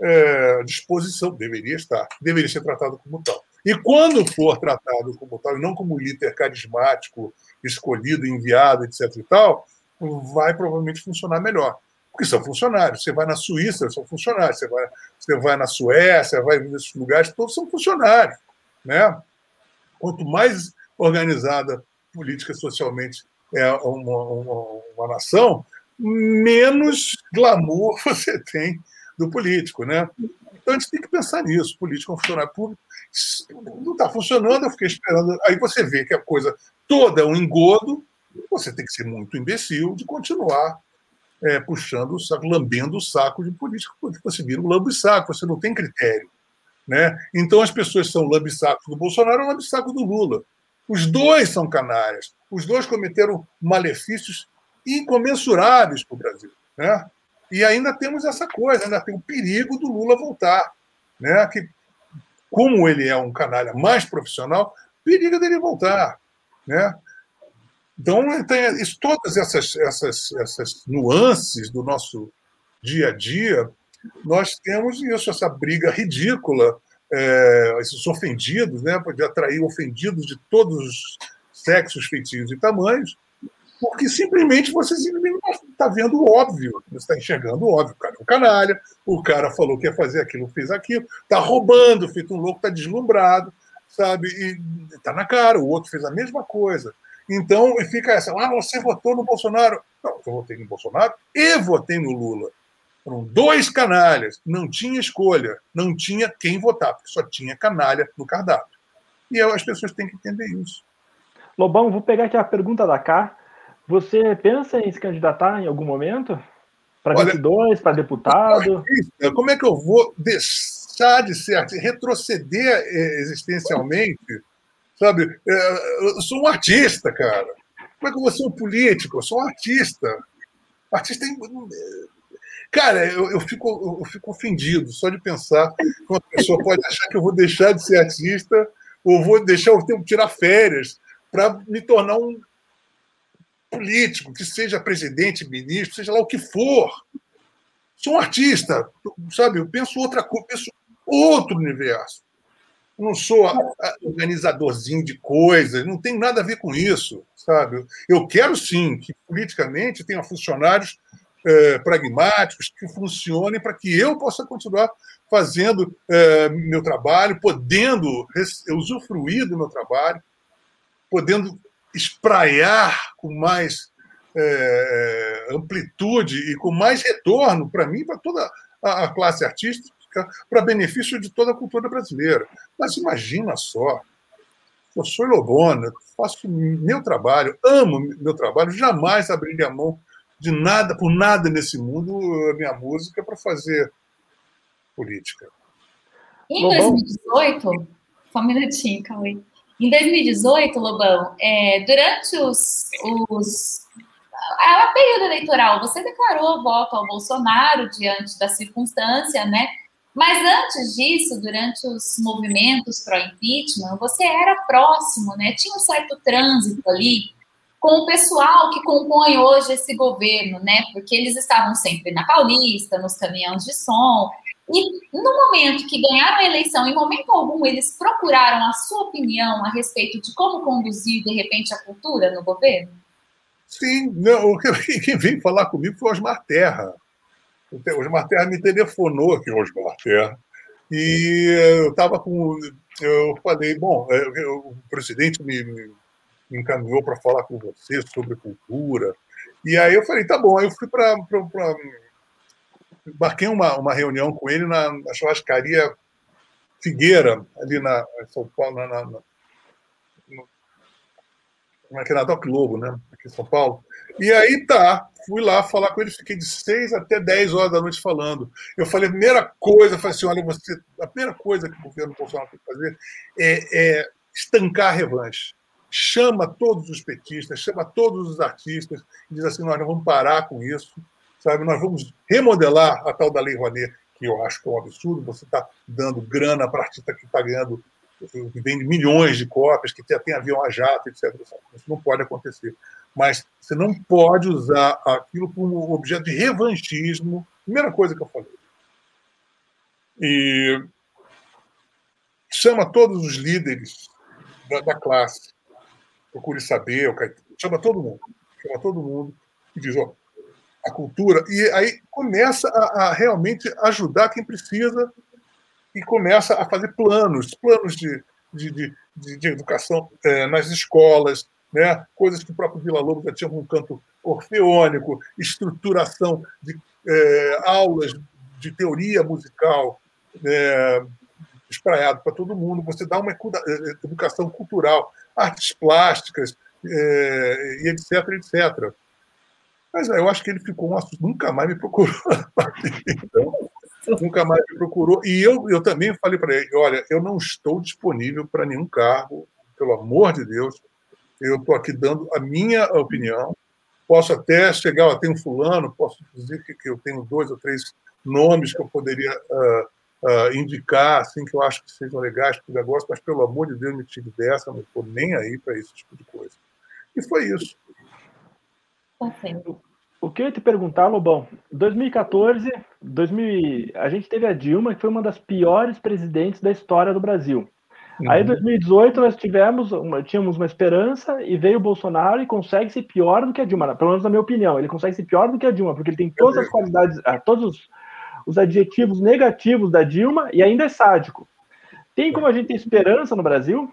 é, disposição, deveria estar, deveria ser tratado como tal. E quando for tratado como tal, e não como líder carismático, escolhido, enviado, etc. e tal, vai provavelmente funcionar melhor. Porque são funcionários. Você vai na Suíça, são funcionários. Você vai, você vai na Suécia, vai nesses lugares, todos são funcionários. Né? Quanto mais organizada política socialmente é uma, uma, uma nação, menos glamour você tem do político, né? Então a gente tem que pensar nisso. Político é um funcionário público. Não está funcionando, eu fiquei esperando. Aí você vê que a coisa toda é um engodo, você tem que ser muito imbecil de continuar é, puxando o saco, lambendo o saco de político, porque você vira um lambe-saco, você não tem critério. Né? Então as pessoas são lambe-sacos do Bolsonaro ou lambe-saco do Lula. Os dois são canárias. Os dois cometeram malefícios incomensuráveis para o Brasil. Né? E ainda temos essa coisa, ainda tem o perigo do Lula voltar. Né? Que, como ele é um canalha mais profissional, periga dele voltar. Né? Então, tem todas essas, essas, essas nuances do nosso dia a dia, nós temos isso, essa briga ridícula é, esses ofendidos, né, pode atrair ofendidos de todos os sexos, feitios e tamanhos, porque simplesmente você está vendo o óbvio, você está enxergando o óbvio. O cara é um canalha, o cara falou que ia fazer aquilo, fez aquilo, está roubando, feito um louco, está deslumbrado, sabe? E está na cara, o outro fez a mesma coisa. Então, fica essa, ah, você votou no Bolsonaro. Não, eu votei no Bolsonaro e votei no Lula. Foram dois canalhas, não tinha escolha, não tinha quem votar, porque só tinha canalha no cardápio. E as pessoas têm que entender isso. Lobão, vou pegar aqui a pergunta da Cá. Você pensa em se candidatar em algum momento? Para 22, para deputado? Como é que eu vou deixar de ser artista, retroceder eh, existencialmente? Sabe? Eh, eu sou um artista, cara. Como é que eu vou ser um político? Eu sou um artista. Artista Cara, eu, eu, fico, eu fico ofendido só de pensar que uma pessoa pode achar que eu vou deixar de ser artista ou vou deixar o tempo tirar férias para me tornar um político, que seja presidente, ministro, seja lá o que for. Sou um artista, sabe? Eu penso outra coisa, penso outro universo. Eu não sou organizadorzinho de coisas, não tem nada a ver com isso, sabe? Eu quero sim que politicamente tenha funcionários é, pragmáticos que funcionem para que eu possa continuar fazendo é, meu trabalho, podendo usufruir do meu trabalho, podendo espraiar com mais é, amplitude e com mais retorno para mim, para toda a, a classe artística, para benefício de toda a cultura brasileira. Mas imagina só, eu sou Lobona, faço meu trabalho, amo meu trabalho, jamais abriria mão de nada, por nada nesse mundo, a minha música é para fazer política. Em 2018, só um minutinho, Cauê. Em 2018, Lobão, é, durante os, os a período eleitoral, você declarou voto ao Bolsonaro diante da circunstância, né? Mas antes disso, durante os movimentos pró-impeachment, você era próximo, né? Tinha um certo trânsito ali com o pessoal que compõe hoje esse governo, né? Porque eles estavam sempre na Paulista, nos caminhões de som. E no momento que ganharam a eleição, em momento algum, eles procuraram a sua opinião a respeito de como conduzir, de repente, a cultura no governo? Sim, não, quem veio falar comigo foi Osmar Terra. O Osmar Terra me telefonou aqui, Osmar Terra, e eu estava com. Eu falei, bom, é, o presidente me, me encaminhou para falar com você sobre cultura. E aí eu falei, tá bom. Aí eu fui para. Marquei uma, uma reunião com ele na, na churrascaria Figueira, ali na São Paulo, na, na, na, aqui na Doc Lobo, né? Aqui em São Paulo. E aí tá, fui lá falar com ele, fiquei de 6 até 10 horas da noite falando. Eu falei, a primeira coisa, falei assim: olha, você, a primeira coisa que o governo Bolsonaro tem que fazer é, é estancar a revanche chama todos os petistas, chama todos os artistas e diz assim: nós não vamos parar com isso, sabe? Nós vamos remodelar a tal da Lei Rouanet, que eu acho que é um absurdo. Você está dando grana para artista que está ganhando, que vende milhões de cópias, que tem, tem avião a jato, etc. Isso não pode acontecer. Mas você não pode usar aquilo como objeto de revanchismo. Primeira coisa que eu falei. E chama todos os líderes da, da classe procure saber, chama todo mundo, chama todo mundo e diz, ó, a cultura, e aí começa a, a realmente ajudar quem precisa e começa a fazer planos, planos de, de, de, de educação é, nas escolas, né? coisas que o próprio Vila Lobos já tinha um canto orfeônico, estruturação de é, aulas de teoria musical é, espraiado para todo mundo, você dá uma é, educação cultural artes plásticas, é, e etc, etc. Mas eu acho que ele ficou um assunto, nunca mais me procurou. então, nunca mais me procurou. E eu, eu também falei para ele: olha, eu não estou disponível para nenhum cargo, pelo amor de Deus. Eu estou aqui dando a minha opinião. Posso até chegar, ó, tem um fulano, posso dizer que, que eu tenho dois ou três nomes que eu poderia uh, uh, indicar, assim, que eu acho que sejam legais para o negócio, mas pelo amor de Deus, me tire dessa, não estou nem aí para esse tipo de coisa. E foi isso. O que eu ia te perguntar, Lobão, 2014, 2000, a gente teve a Dilma, que foi uma das piores presidentes da história do Brasil. Uhum. Aí, em 2018, nós tivemos, uma, tínhamos uma esperança e veio o Bolsonaro e consegue ser pior do que a Dilma, pelo menos na minha opinião. Ele consegue ser pior do que a Dilma, porque ele tem todas as qualidades, ah, todos os os adjetivos negativos da Dilma e ainda é sádico. Tem como a gente ter esperança no Brasil?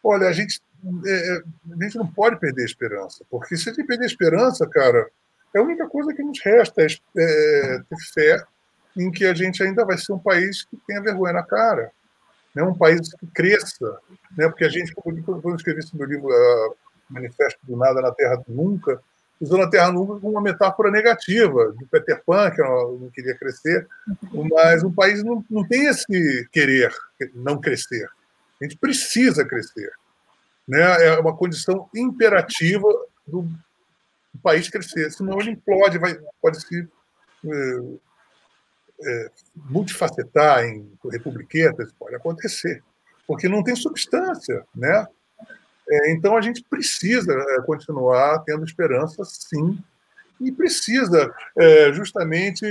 Olha, a gente, é, é a gente não pode perder a esperança, porque se a gente perder a esperança, cara, é a única coisa que nos resta é, é ter fé em que a gente ainda vai ser um país que tenha vergonha na cara, né? um país que cresça, né? porque a gente, quando eu escrevi esse meu livro, uh, Manifesto do Nada na Terra do Nunca, usando a Terra Nunca como uma metáfora negativa, do Peter Pan, que não queria crescer, mas o país não, não tem esse querer não crescer. A gente precisa crescer. Né? É uma condição imperativa do, país crescer, senão ele implode, vai, pode se é, é, multifacetar em republiquetas, pode acontecer, porque não tem substância, né? É, então a gente precisa é, continuar tendo esperança, sim, e precisa é, justamente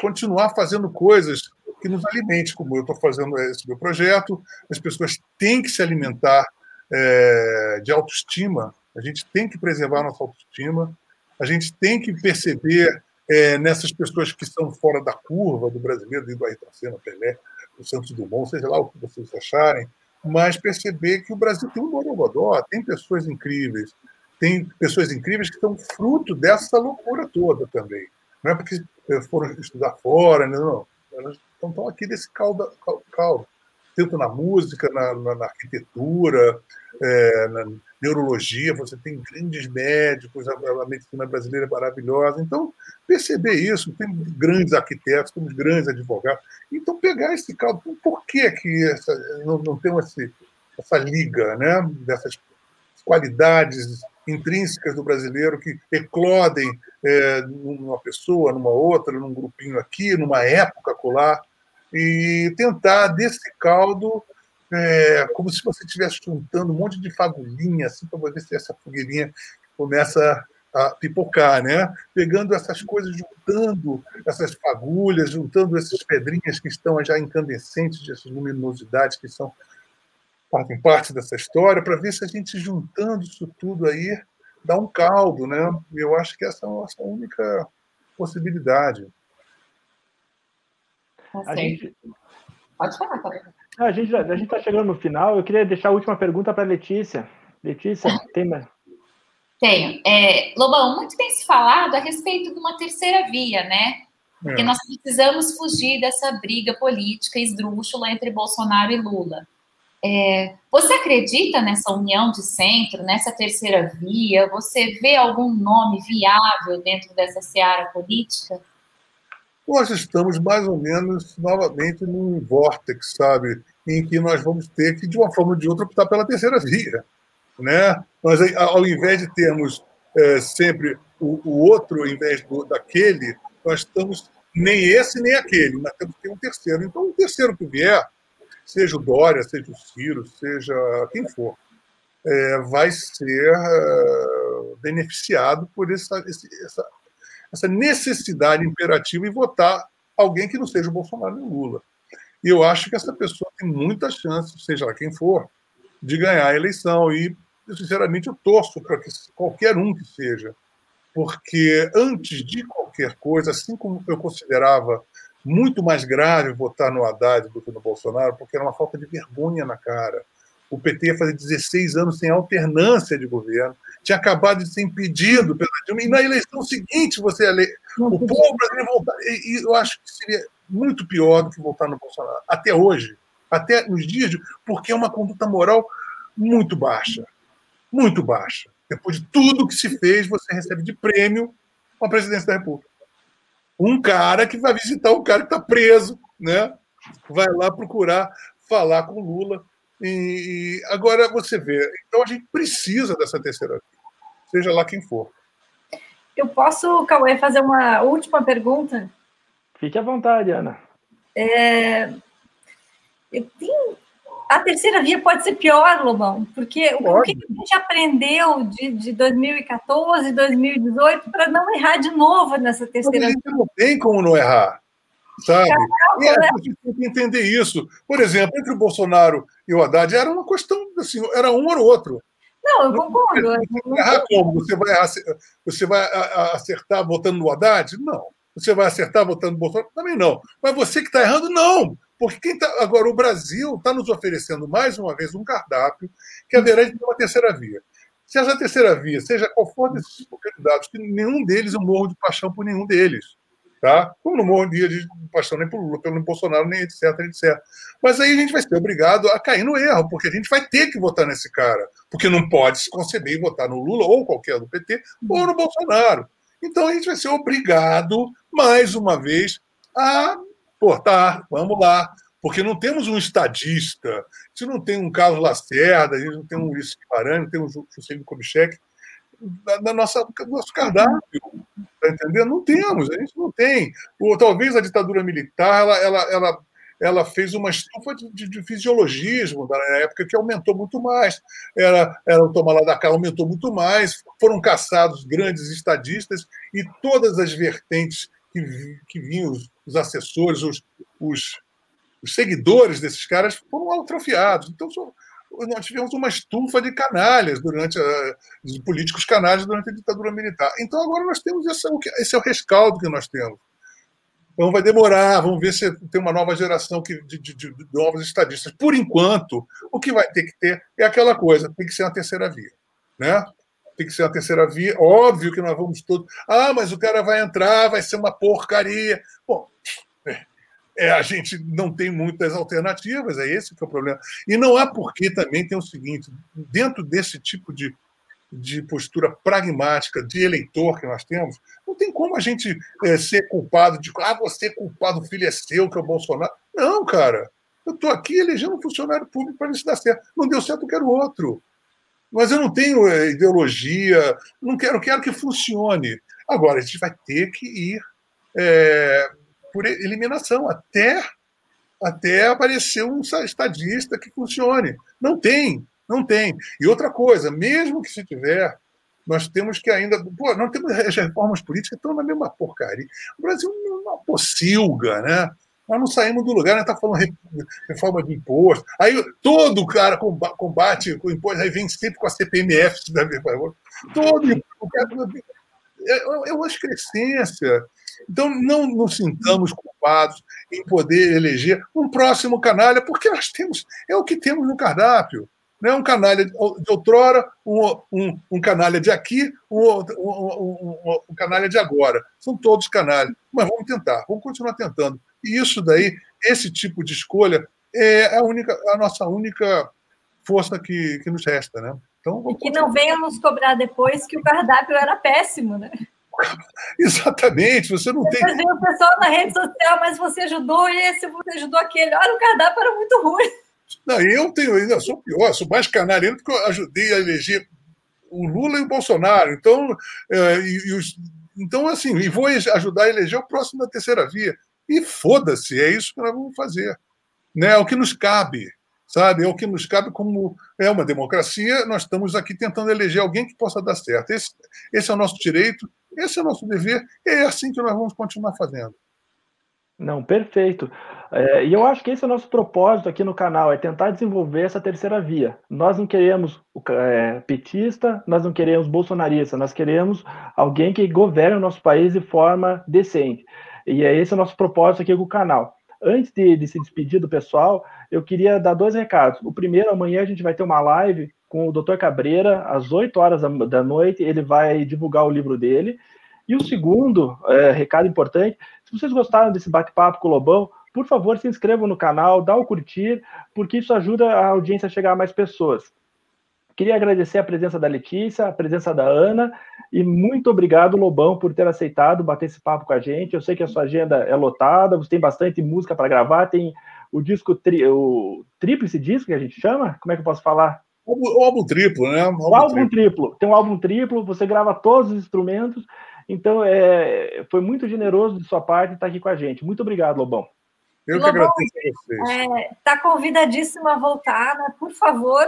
continuar fazendo coisas que nos alimente, como eu estou fazendo esse meu projeto. As pessoas têm que se alimentar é, de autoestima, a gente tem que preservar nossa autoestima, a gente tem que perceber é, nessas pessoas que são fora da curva do brasileiro, do Ayrton Senna, Pelé, o Santos Dumont, seja lá o que vocês acharem, mas perceber que o Brasil tem um borogodó, tem pessoas incríveis, tem pessoas incríveis que estão fruto dessa loucura toda também. Não é porque foram estudar fora, não, elas estão aqui desse caldo. caldo. Tanto na música, na, na, na arquitetura, é, na neurologia, você tem grandes médicos, a, a, medicina brasileira é maravilhosa. Então, perceber isso, tem grandes arquitetos, temos grandes advogados. Então, pegar esse caldo, por que, que essa, não, não tem esse, essa liga né, dessas qualidades intrínsecas do brasileiro que eclodem é, numa pessoa, numa outra, num grupinho aqui, numa época colar, e tentar desse caldo, é, como se você estivesse juntando um monte de fagulhinha, assim, para ver se essa fogueirinha começa a pipocar, né? Pegando essas coisas, juntando essas fagulhas, juntando essas pedrinhas que estão já incandescentes, essas luminosidades que são fazem parte dessa história, para ver se a gente juntando isso tudo aí dá um caldo, né? Eu acho que essa é a nossa única possibilidade. Tá a gente... Pode falar, pode falar. A gente a gente está chegando no final. Eu queria deixar a última pergunta para Letícia. Letícia, tem mais? Tenho. É, Lobão, muito tem se falado a respeito de uma terceira via, né? Porque é. nós precisamos fugir dessa briga política esdrúxula entre Bolsonaro e Lula. É, você acredita nessa união de centro, nessa terceira via? Você vê algum nome viável dentro dessa seara política? Nós estamos mais ou menos novamente num vórtex, sabe? Em que nós vamos ter que, de uma forma ou de outra, optar pela terceira via. Né? Nós, ao invés de termos é, sempre o, o, outro, ao invés do, daquele, nós estamos nem esse nem aquele, nós temos que ter um terceiro. Então, o terceiro que vier, seja o Dória, seja o Ciro, seja quem for, é, vai ser é, beneficiado por essa, essa, essa necessidade imperativa em votar alguém que não seja o Bolsonaro e o Lula. E eu acho que essa pessoa tem muita chance, seja lá quem for, de ganhar a eleição. E, sinceramente, eu torço para que qualquer um que seja. Porque antes de qualquer coisa, assim como eu considerava muito mais grave votar no Haddad do que no Bolsonaro, porque era uma falta de vergonha na cara. O PT ia fazer 16 anos sem alternância de governo, tinha acabado de ser impedido pela Dilma, e na eleição seguinte você ia ler. O povo brasileiro voltar. E, e eu acho que seria muito pior do que votar no Bolsonaro, até hoje, até nos dias, de, porque é uma conduta moral muito baixa. Muito baixa. Depois de tudo que se fez, você recebe de prêmio a presidência da República um cara que vai visitar um cara que está preso, né? Vai lá procurar falar com Lula. E, agora você vê, então a gente precisa dessa terceira via, seja lá quem for. Eu posso, Cauê, fazer uma última pergunta? Fique à vontade, Ana. É, eu tenho a terceira via pode ser pior, Lobão, porque pode. o que a gente aprendeu de, de 2014, 2018 para não errar de novo nessa terceira via? Não tem como não errar, sabe? Caramba, é, né? A gente tem que entender isso. Por exemplo, entre o Bolsonaro e o Haddad era uma questão, assim, era um ou outro. Não, eu concordo. Você vai errar como? Você vai, você vai acertar votando no Haddad? Não. Você vai acertar votando no Bolsonaro? Também não. Mas você que está errando, não. Porque quem tá, agora o Brasil está nos oferecendo mais uma vez um cardápio que haverá de ter uma terceira via. Se essa terceira via, seja qual for desses candidatos, que nenhum deles eu morro de paixão por nenhum deles. Tá? Como não morro de, paixão nem por Lula, pelo Bolsonaro, nem etc, etc. Mas aí a gente vai ser obrigado a cair no erro, porque a gente vai ter que votar nesse cara. Porque não pode se conceber e votar no Lula ou qualquer do PT ou no Bolsonaro. Então a gente vai ser obrigado, mais uma vez, a tá, vamos lá. Porque não temos um estadista, gente não tem um Carlos Lacerda, a gente não tem um Ulisses Guimarães, não tem um Juscelino Kubitschek na, nossa nosso cardápio. Tá entendendo? Não temos, a gente não tem. Ou, talvez a ditadura militar ela, ela, ela, ela fez uma estufa de, de, de fisiologismo na época que aumentou muito mais. Era, era o tomar lá da cá aumentou muito mais. Foram caçados grandes estadistas e todas as vertentes que, que vinham, os, os assessores, os, os, os, seguidores desses caras foram atrofiados. Então, nós tivemos uma estufa de canalhas durante a, de políticos canalhas durante a ditadura militar. Então agora nós temos esse, é o rescaldo que nós temos. Então vai demorar, vamos ver se tem uma nova geração que, de, de, de, novos estadistas. Por enquanto, o que vai ter que ter é aquela coisa, tem que ser uma terceira via. Né? tem que ser a terceira via. Óbvio que nós vamos todos. Ah, mas o cara vai entrar, vai ser uma porcaria. Bom, é, a gente não tem muitas alternativas, é esse que é o problema. E não é porque também tem o seguinte: dentro desse tipo de, de postura pragmática de eleitor que nós temos, não tem como a gente é, ser culpado de ah, você é culpado, o filho é seu, que é o Bolsonaro. Não, cara. Eu estou aqui elegendo um funcionário público para isso dar certo. Não deu certo, eu quero outro. Mas eu não tenho é, ideologia, não quero, quero que funcione. Agora, a gente vai ter que ir é, por eliminação até, até aparecer um estadista que funcione. Não tem, não tem. E outra coisa, mesmo que se tiver, nós temos que ainda. Pô, nós temos as reformas políticas estão na mesma porcaria. O Brasil é uma pocilga, né? Nós não saímos do lugar, né? Está falando reforma de imposto. Aí todo cara combate com imposto, aí vem sempre com a CPMF Todo é, é uma excrescência. Então, não nos sintamos culpados em poder eleger um próximo canalha, porque nós temos, é o que temos no cardápio. Né? Um canalha de outrora, um, um, um canalha de aqui, um, um, um, canalha de agora. São todos canalhas. Mas vamos tentar, vamos continuar tentando. E isso daí, esse tipo de escolha, é a, única, a nossa única força que, que nos resta. Né? Então, e que não venham nos cobrar depois que o cardápio era péssimo, né? Exatamente, você não tem. Você o pessoal na rede social, mas você ajudou esse, você ajudou aquele. Olha, o cardápio era muito ruim. Não, eu tenho ainda, sou pior, sou mais canariano porque eu ajudei a eleger o Lula e o Bolsonaro. Então, é, e, e os, então assim, e vou ajudar a eleger o próximo da terceira via. E foda-se, é isso que nós vamos fazer. Né? É o que nos cabe, sabe? É o que nos cabe como é uma democracia. Nós estamos aqui tentando eleger alguém que possa dar certo. Esse, esse é o nosso direito, esse é o nosso dever, e é assim que nós vamos continuar fazendo. Não, perfeito. É, e eu acho que esse é o nosso propósito aqui no canal, é tentar desenvolver essa terceira via. Nós não queremos é, petista, nós não queremos bolsonarista, nós queremos alguém que governe o nosso país de forma decente. E é esse o nosso propósito aqui com o canal. Antes de, de se despedir do pessoal, eu queria dar dois recados. O primeiro, amanhã a gente vai ter uma live com o Dr. Cabreira, às 8 horas da, da noite, ele vai divulgar o livro dele. E o segundo é, recado importante, se vocês gostaram desse bate-papo com o Lobão, por favor, se inscrevam no canal, dá o curtir, porque isso ajuda a audiência a chegar a mais pessoas. Queria agradecer a presença da Letícia, a presença da Ana, e muito obrigado, Lobão, por ter aceitado bater esse papo com a gente. Eu sei que a sua agenda é lotada, você tem bastante música para gravar, tem o disco, tri, o tríplice disco que a gente chama? Como é que eu posso falar? O, álbum triplo, né? O álbum, o álbum triplo. triplo. Tem um álbum triplo, você grava todos os instrumentos. Então, é, foi muito generoso de sua parte estar aqui com a gente. Muito obrigado, Lobão. Eu que Lobão, agradeço a vocês. Está é, tá convidadíssima a voltar, né? Por favor,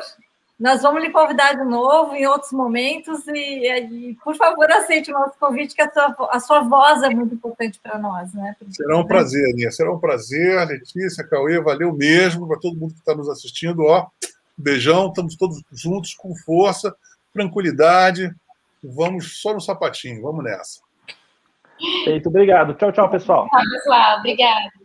nós vamos lhe convidar de novo em outros momentos e, e por favor, aceite o nosso convite, que a sua, a sua voz é muito importante para nós. Né? Será um prazer, Aninha. Será um prazer. Letícia, Cauê, valeu mesmo para todo mundo que está nos assistindo. Ó, Beijão, estamos todos juntos, com força, tranquilidade. Vamos só no sapatinho, vamos nessa. Feito, obrigado. Tchau, tchau, pessoal. Tchau, pessoal. Obrigado.